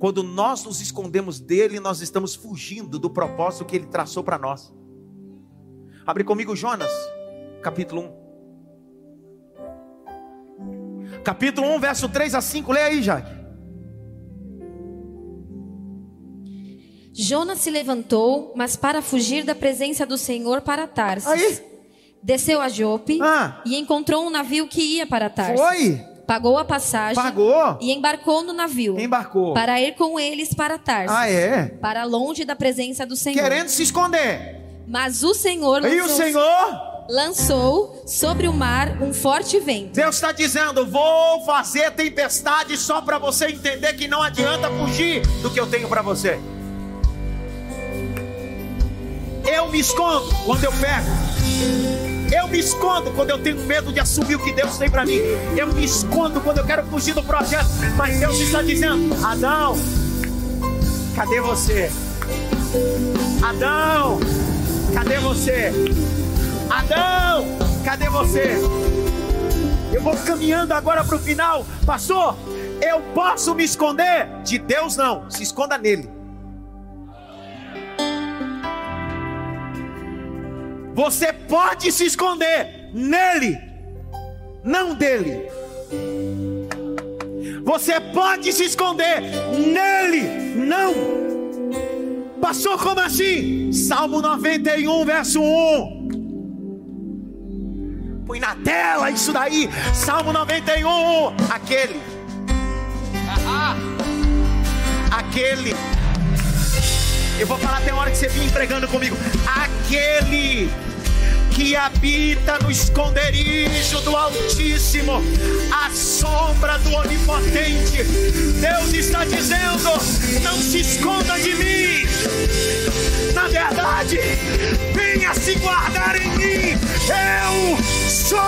Quando nós nos escondemos dele, nós estamos fugindo do propósito que ele traçou para nós. Abre comigo Jonas, capítulo 1. Capítulo 1, verso 3 a 5, leia aí, Jaque. Jonas se levantou, mas para fugir da presença do Senhor para Tarsis. Aí. Desceu a Jope Ah. e encontrou um navio que ia para Tarsis. Foi, Pagou a passagem pagou, e embarcou no navio embarcou. para ir com eles para Tarsis, Ah, é? para longe da presença do Senhor. Querendo se esconder. Mas o Senhor E o lançou, Senhor, lançou sobre o mar um forte vento. Deus está dizendo: vou fazer tempestade só para você entender que não adianta fugir do que eu tenho para você. Eu me escondo quando eu pego. Eu me escondo quando eu tenho medo de assumir o que Deus tem para mim. Eu me escondo quando eu quero fugir do projeto. Mas Deus está dizendo: Adão, cadê você? Adão, cadê você? Adão, cadê você? Eu vou caminhando agora para o final, pastor. Eu posso me esconder? De Deus não, se esconda nele. Você pode se esconder nele, não dele. Você pode se esconder nele, não. Pastor, como assim? Salmo 91, verso 1. Põe na tela isso daí. Salmo 91, 1. Aquele. Aquele. Eu vou falar até a hora que você vir empregando comigo. Aquele que habita no esconderijo do Altíssimo, a sombra do Onipotente. Deus está dizendo: não se esconda de mim. Na verdade, venha se guardar em mim. Eu sou.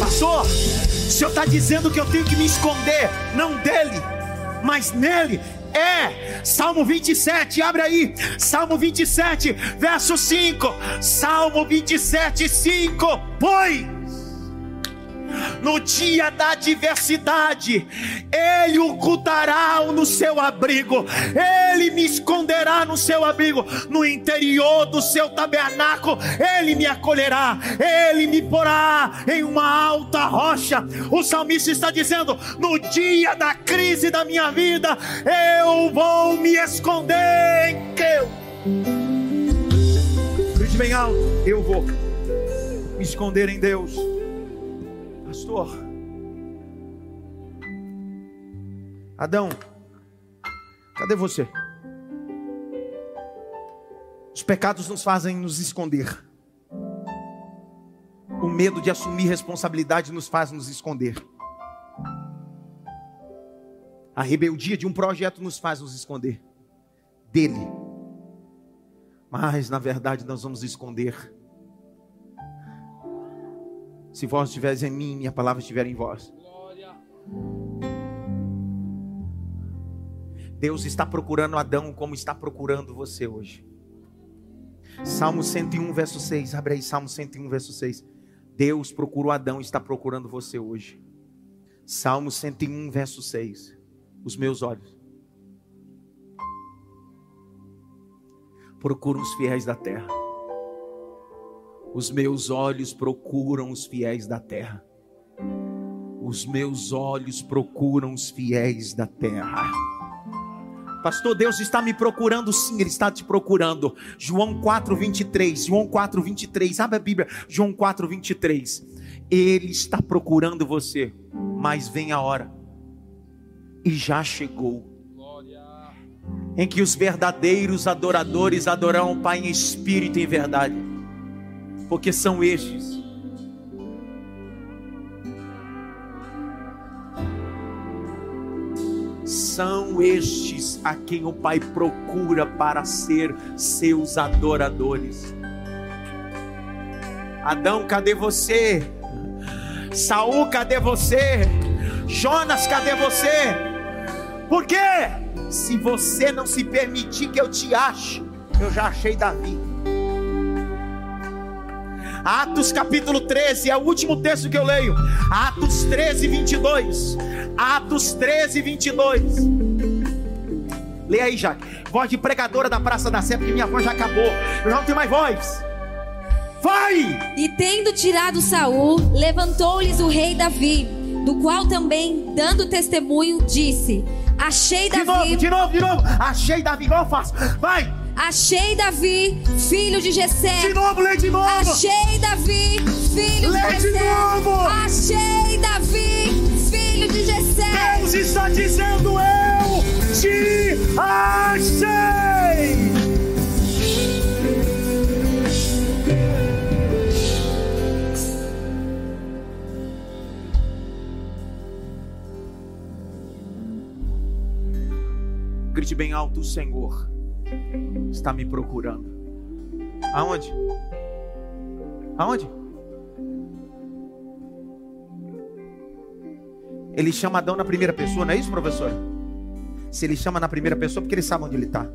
Pastor, o senhor está dizendo que eu tenho que me esconder, não dele, mas nele. É, Salmo 27, abre aí, Salmo 27, verso 5. Salmo 27, 5. Pois no dia da adversidade, Ele ocultará no seu abrigo, Ele me esconderá no seu abrigo, no interior do seu tabernáculo, Ele me acolherá, Ele me porá em uma alta rocha. O salmista está dizendo: no dia da crise da minha vida, eu vou me esconder em Deus. Bem alto, eu vou me esconder em Deus. Pastor, Adão, cadê você? Os pecados nos fazem nos esconder. O medo de assumir responsabilidade nos faz nos esconder. A rebeldia de um projeto nos faz nos esconder dele. Mas na verdade nós vamos esconder se vós estiveres em mim, minha palavra estiver em vós. Deus está procurando Adão como está procurando você hoje. Salmo 101, verso 6. Abre aí, Salmo 101, verso 6. Deus procurou Adão e está procurando você hoje. Salmo 101, verso 6. Os meus olhos procuram os fiéis da terra. Os meus olhos procuram os fiéis da terra. Os meus olhos procuram os fiéis da terra. Pastor, Deus está me procurando, sim, Ele está te procurando. João 4, 23. João 4, 23. Abre a Bíblia. João 4, 23. Ele está procurando você, mas vem a hora, e já chegou, em que os verdadeiros adoradores adorarão o Pai em espírito e em verdade, porque são estes. São estes a quem o Pai procura para ser seus adoradores. Adão, cadê você? Saul, cadê você? Jonas, cadê você? Por quê? Se você não se permitir que eu te ache, eu já achei Davi. Atos capítulo 13, é o último texto que eu leio. Atos 13, 22. Atos 13, 22. Leia aí, Jaque. Voz de pregadora da Praça da Sé, porque minha voz já acabou. Eu já não tenho mais voz. Vai! E tendo tirado Saul, levantou-lhes o rei Davi, do qual também, dando testemunho, disse: Achei De Davi, novo, de novo, de novo. Achei Davi, igual eu faço. Vai! Achei Davi, filho de De Jessé. novo, lê de novo. Achei Davi, filho Lê de de Jessé. novo. Achei Davi, filho de Jessé. Deus está dizendo: Eu te achei. Grite bem alto: O Senhor está me procurando. Aonde? Aonde? Ele chama Adão na primeira pessoa, não é isso, professor? Se ele chama na primeira pessoa, porque ele sabe onde ele está.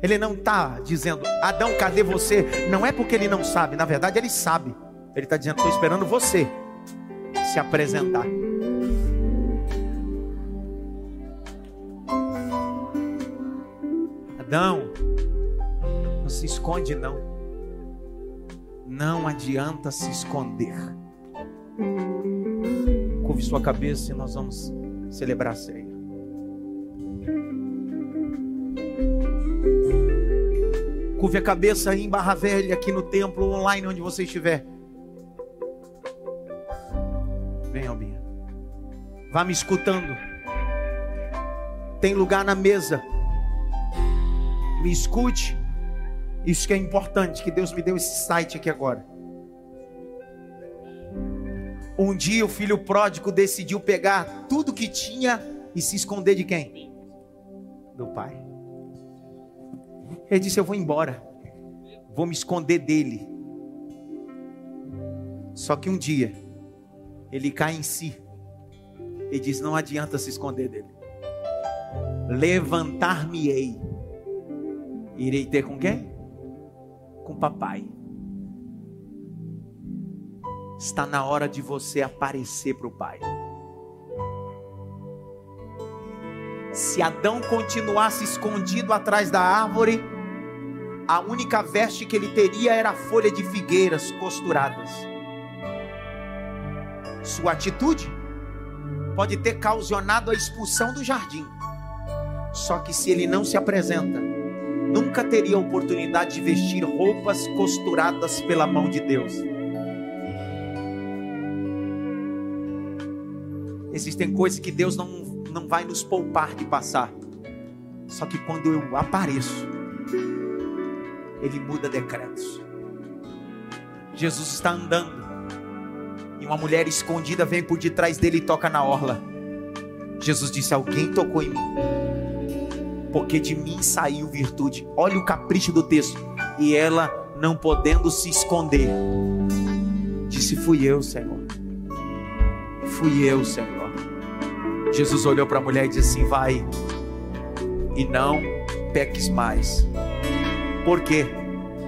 Ele não está dizendo, Adão, cadê você? Não é porque ele não sabe, na verdade ele sabe. Ele está dizendo, estou esperando você se apresentar. Adão, não se esconde não. Não adianta se esconder. Curve sua cabeça e nós vamos celebrar a ceia. Curve a cabeça aí em Barra Velha, aqui no templo, online, onde você estiver. Vem, Albinha. Vá me escutando. Tem lugar na mesa. Me escute. Isso que é importante, que Deus me deu esse site aqui agora. Um dia o filho pródigo decidiu pegar tudo que tinha e se esconder de quem? Do pai. Ele disse: Eu vou embora, vou me esconder dele. Só que um dia ele cai em si e diz: Não adianta se esconder dele. Levantar-me-ei. Irei ter com quem? Com papai. Está na hora de você aparecer para o Pai. Se Adão continuasse escondido atrás da árvore, a única veste que ele teria era a folha de figueiras costuradas. Sua atitude pode ter causado a expulsão do jardim. Só que se ele não se apresenta, nunca teria a oportunidade de vestir roupas costuradas pela mão de Deus. Existem coisas que Deus não, não vai nos poupar de passar. Só que quando eu apareço, Ele muda decretos. Jesus está andando. E uma mulher escondida vem por detrás dele e toca na orla. Jesus disse: Alguém tocou em mim. Porque de mim saiu virtude. Olha o capricho do texto. E ela, não podendo se esconder, disse: Fui eu, Senhor. Fui eu, Senhor. Jesus olhou para a mulher e disse assim: Vai e não peques mais, porque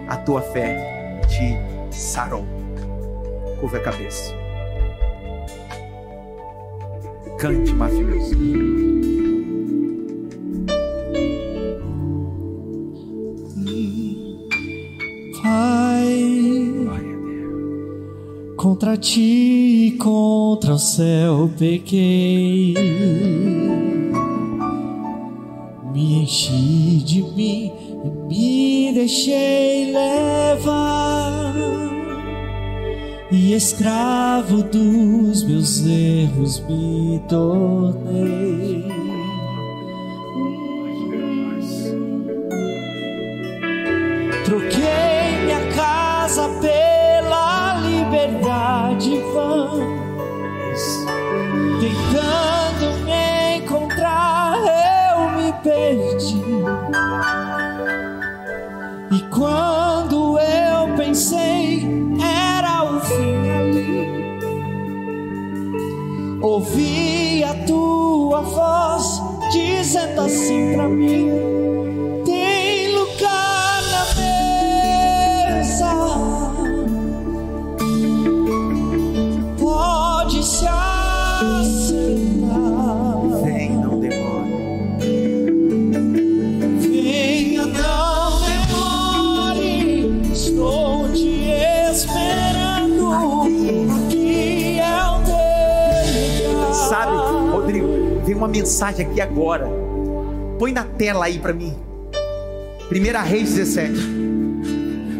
a tua fé te sarou. Curva a cabeça. Cante, mafioso. Contra ti e contra o céu pequei. Me enchi de mim e me deixei levar. E escravo dos meus erros me tornei. Dizendo assim pra mim. Tem lugar na mesa. Pode se assentar. Vem, não demore. Venha, não demore. Estou te esperando. Aqui é o teu lugar. Sabe, Rodrigo, tem uma mensagem aqui agora. Põe na tela aí para mim. 1 Reis 17.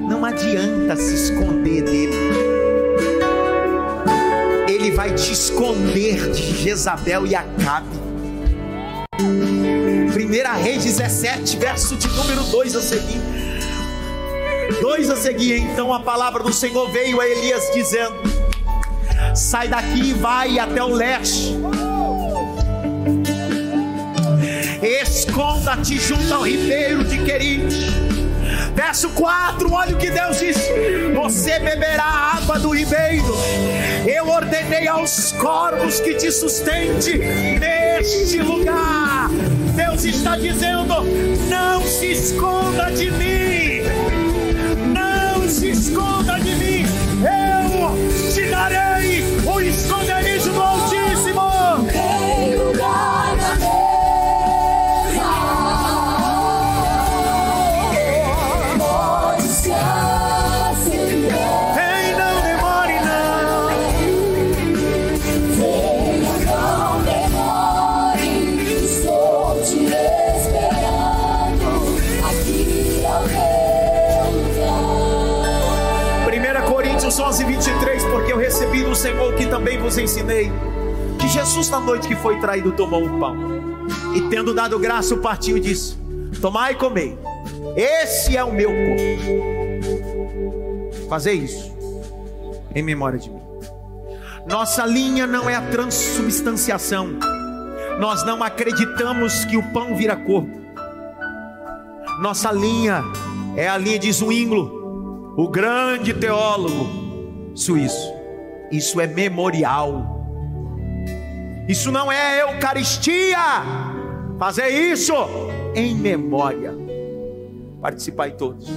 Não adianta se esconder dele. Ele vai te esconder de Jezabel e Acabe. 1 Reis 17, verso de número 2 a seguir. 2 a seguir, então a palavra do Senhor veio a Elias dizendo: Sai daqui e vai até o leste. Esconda-te junto ao ribeiro de Querite. Verso 4, olha o que Deus disse: Você beberá a água do ribeiro. Eu ordenei aos corvos que te sustente neste lugar. Deus está dizendo: Não se esconda de mim. Não se esconda vos ensinei, que Jesus na noite que foi traído tomou o pão, e tendo dado graça partiu e disse, tomai e comei, esse é o meu corpo, fazer isso, em memória de mim, nossa linha não é a transubstanciação, nós não acreditamos que o pão vira corpo, nossa linha é a linha de Zwinglo, o grande teólogo suíço. Isso é memorial. Isso não é Eucaristia. Fazer isso em memória. Participar todos.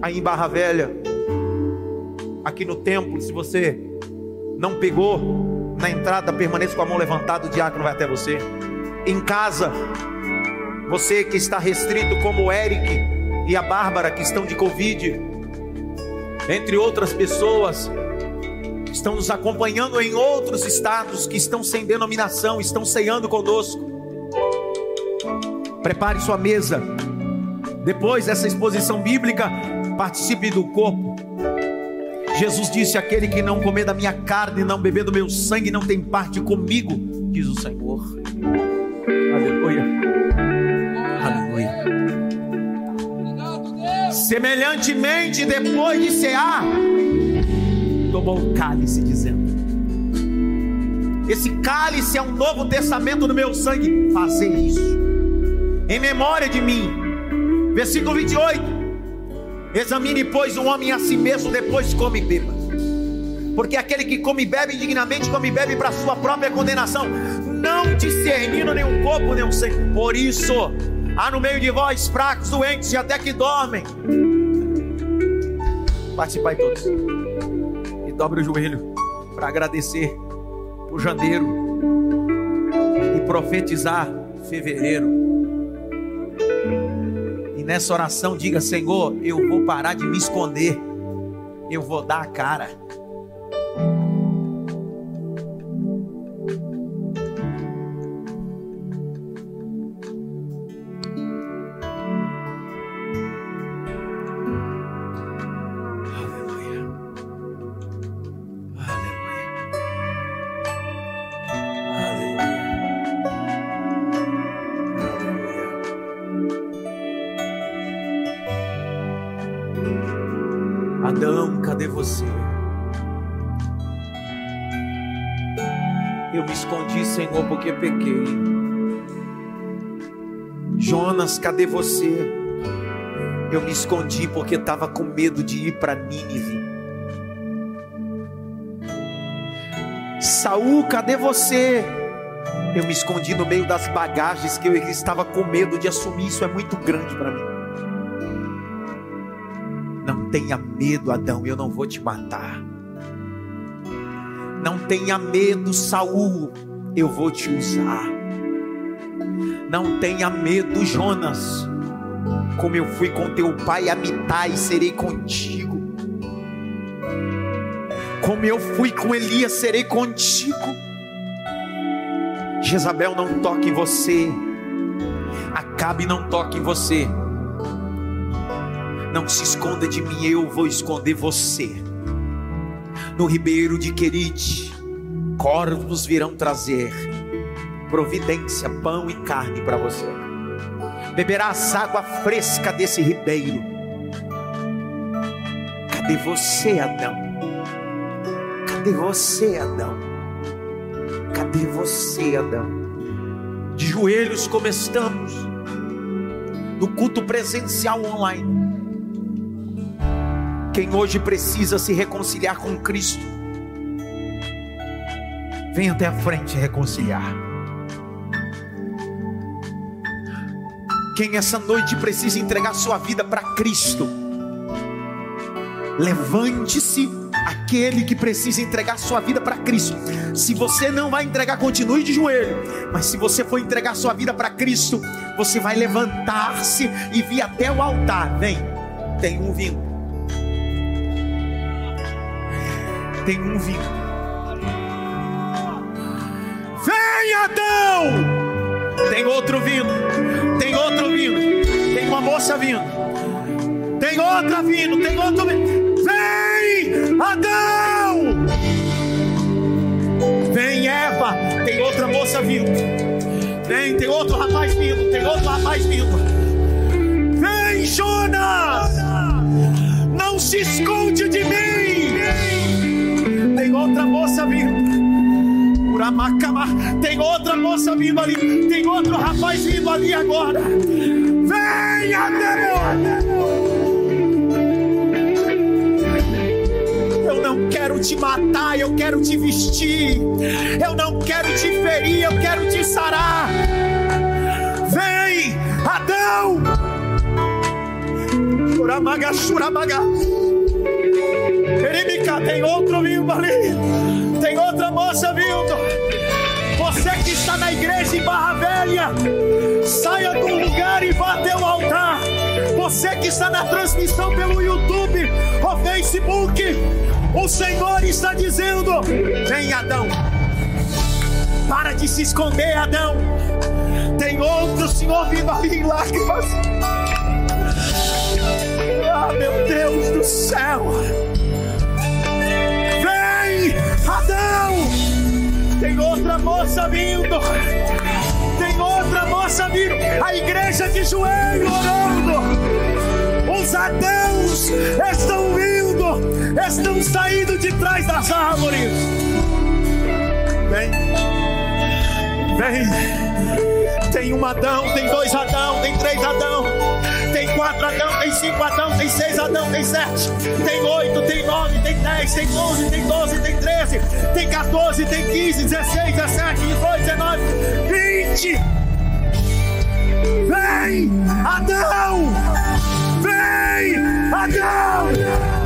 Aí em Barra Velha, aqui no templo, se você não pegou na entrada, permaneça com a mão levantada, o diácono vai até você. Em casa, você que está restrito, como o Eric e a Bárbara, que estão de Covid, entre outras pessoas, estão nos acompanhando em outros estados que estão sem denominação, estão ceando conosco. Prepare sua mesa. Depois dessa exposição bíblica, participe do corpo. Jesus disse: Aquele que não comer da minha carne não beber do meu sangue não tem parte comigo, diz o Senhor. Aleluia. Aleluia. Semelhantemente, depois de cear, tomou o cálice, dizendo: Esse cálice é um novo testamento do meu sangue. Fazer isso em memória de mim. Versículo 28. Examine, pois, um homem a si mesmo, depois come e beba. Porque aquele que come e bebe indignamente, come e bebe para sua própria condenação, não discernindo nenhum corpo, nenhum sangue. Por isso, há no meio de vós fracos, doentes e até que dormem. Participai todos. E dobre o joelho para agradecer por janeiro e profetizar fevereiro. E nessa oração diga: Senhor, eu vou parar de me esconder. Eu vou dar a cara. Senhor, porque pequei. Jonas, cadê você? Eu me escondi porque estava com medo de ir para Nínive. Saul, cadê você? Eu me escondi no meio das bagagens que eu estava com medo de assumir. Isso é muito grande para mim. Não tenha medo, Adão, eu não vou te matar. Não tenha medo, Saul, eu vou te usar. Não tenha medo, Jonas, como eu fui com teu pai a Mitai e serei contigo. Como eu fui com Elias, serei contigo. Jezabel não toque em você. Acabe não toque em você. Não se esconda de mim, eu vou esconder você. No ribeiro de Querite, corvos virão trazer providência, pão e carne para você. Beberás água fresca desse ribeiro. Cadê você, Adão? Cadê você, Adão? Cadê você, Adão? De joelhos como estamos, no culto presencial online. Quem hoje precisa se reconciliar com Cristo, vem até a frente reconciliar. Quem essa noite precisa entregar sua vida para Cristo, levante-se aquele que precisa entregar sua vida para Cristo. Se você não vai entregar, continue de joelho. Mas se você for entregar sua vida para Cristo, você vai levantar-se e vir até o altar. Vem, tem um vindo. Tem um vindo. Adão! Tem outro vindo. Tem outro vindo. Tem uma moça vindo. Tem outra vindo. Tem outro vindo. Vem, Adão! Vem, Eva. Tem outra moça vindo. Vem, tem outro rapaz vindo. Tem outro rapaz vindo. Vem, Jonas! Não se esconde de mim. Tem outra moça vindo ali. Tem outro rapaz vindo ali agora. Vem, Adão! Eu não quero te matar, eu quero te vestir. Eu não quero te ferir, eu quero te sarar. Vem, Adão! Churamaga, churamaga. Eremica, tem outro vindo ali. Tem outra moça vindo. Que está na igreja em Barra Velha, saia do lugar e vá até o altar. Você que está na transmissão pelo YouTube ou Facebook, o Senhor está dizendo: Vem, Adão. Para de se esconder, Adão. Tem outro Senhor vindo ali em lágrimas. Ah, meu Deus do céu. Tem outra moça vindo. Tem outra moça vindo. A igreja de joelho orando. Os Adãos estão vindo. Estão saindo de trás das árvores. Vem. Vem. Tem um Adão, tem dois Adão, tem três Adão, tem quatro Adão, tem cinco Adão, tem seis Adão, tem sete, tem oito, tem nove, tem dez, tem onze, tem doze, tem treze, tem 14, tem 15, 16, 17, 18, 19, 20. Vem, Adão! Vem, Adão!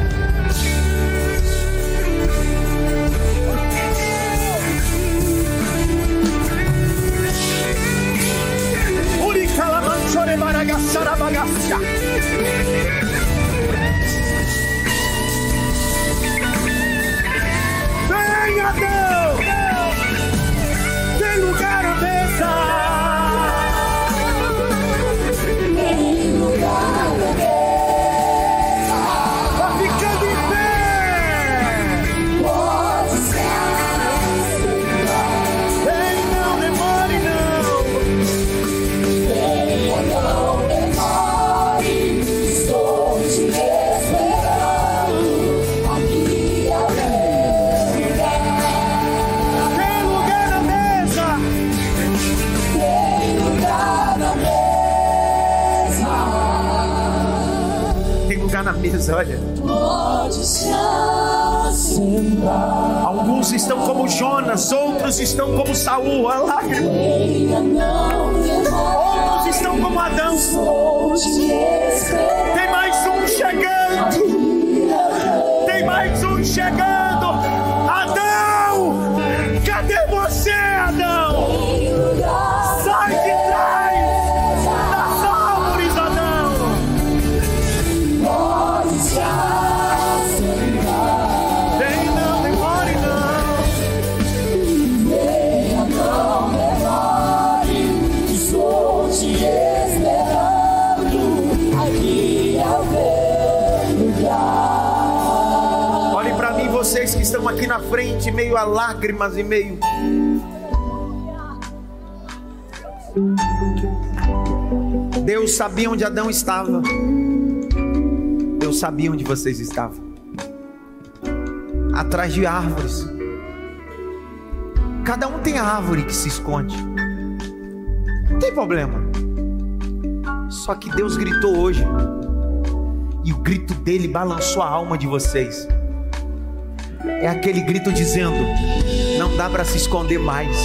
Vem, Adão! Tem Alguns estão como Jonas, outros estão como Saul, a lágrima. Outros estão como Adão. Tem mais um chegando. Tem mais um chegando. Frente, meio a lágrimas e meio. Deus sabia onde Adão estava. Deus sabia onde vocês estavam. Atrás de árvores. Cada um tem a árvore que se esconde. Não tem problema. Só que Deus gritou hoje. E o grito dele balançou a alma de vocês. É aquele grito dizendo: não dá para se esconder mais.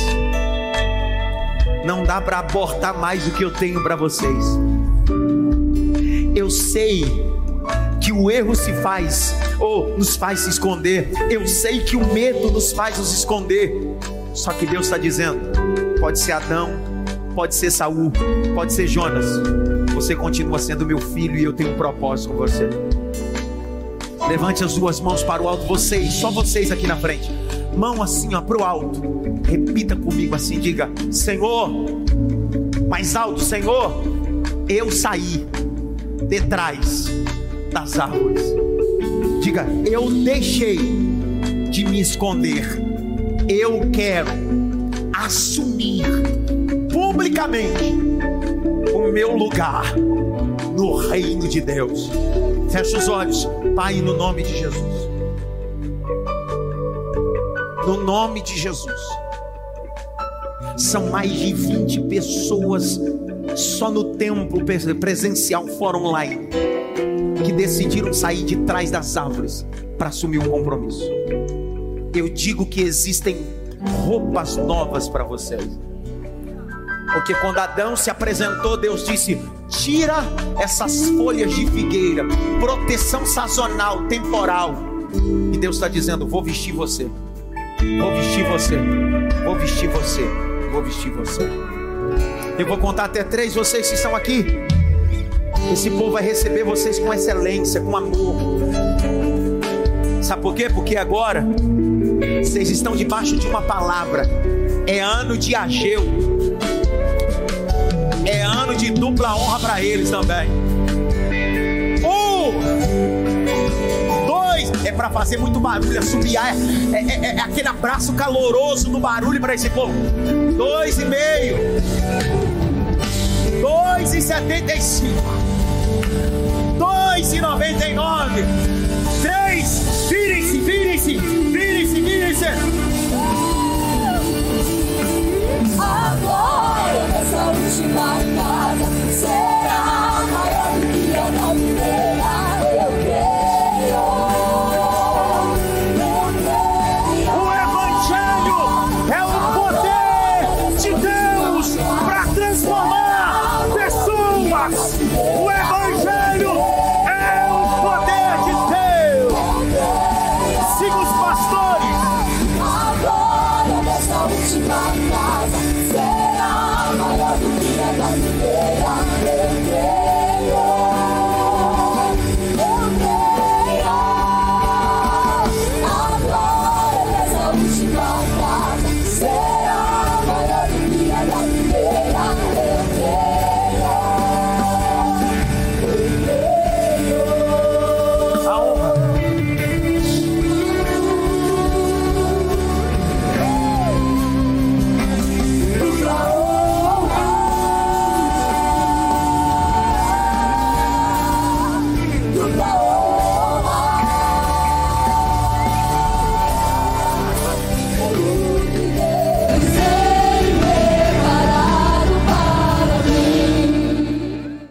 Não dá para abortar mais o que eu tenho para vocês. Eu sei que o erro se faz ou nos faz se esconder. Eu sei que o medo nos faz nos esconder. Só que Deus está dizendo: pode ser Adão, pode ser Saul, pode ser Jonas. Você continua sendo meu filho e eu tenho um propósito com você. Levante as duas mãos para o alto, vocês, só vocês aqui na frente. Mão assim, ó, para o alto. Repita comigo assim, diga: Senhor, mais alto, Senhor, eu saí de trás das árvores. Diga: Eu deixei de me esconder. Eu quero assumir publicamente o meu lugar no reino de Deus. Fecha os olhos, Pai, no nome de Jesus. No nome de Jesus. São mais de 20 pessoas só no templo presencial fora online que decidiram sair de trás das árvores para assumir um compromisso. Eu digo que existem roupas novas para vocês. Porque quando Adão se apresentou, Deus disse: tira essas folhas de figueira, proteção sazonal, temporal. E Deus está dizendo: vou vestir você, vou vestir você, vou vestir você, vou vestir você. Eu vou contar até três, vocês que estão aqui. Esse povo vai receber vocês com excelência, com amor. Sabe por quê? Porque agora vocês estão debaixo de uma palavra. É ano de Ageu ano de dupla honra para eles também. Um, dois, é para fazer muito barulho, é subir é, é, é, é aquele abraço caloroso do barulho para esse povo. Dois e meio, dois e setenta e cinco, dois e noventa e nove, três, virem-se, virem-se, virem-se, virem-se. amor, essa última casa.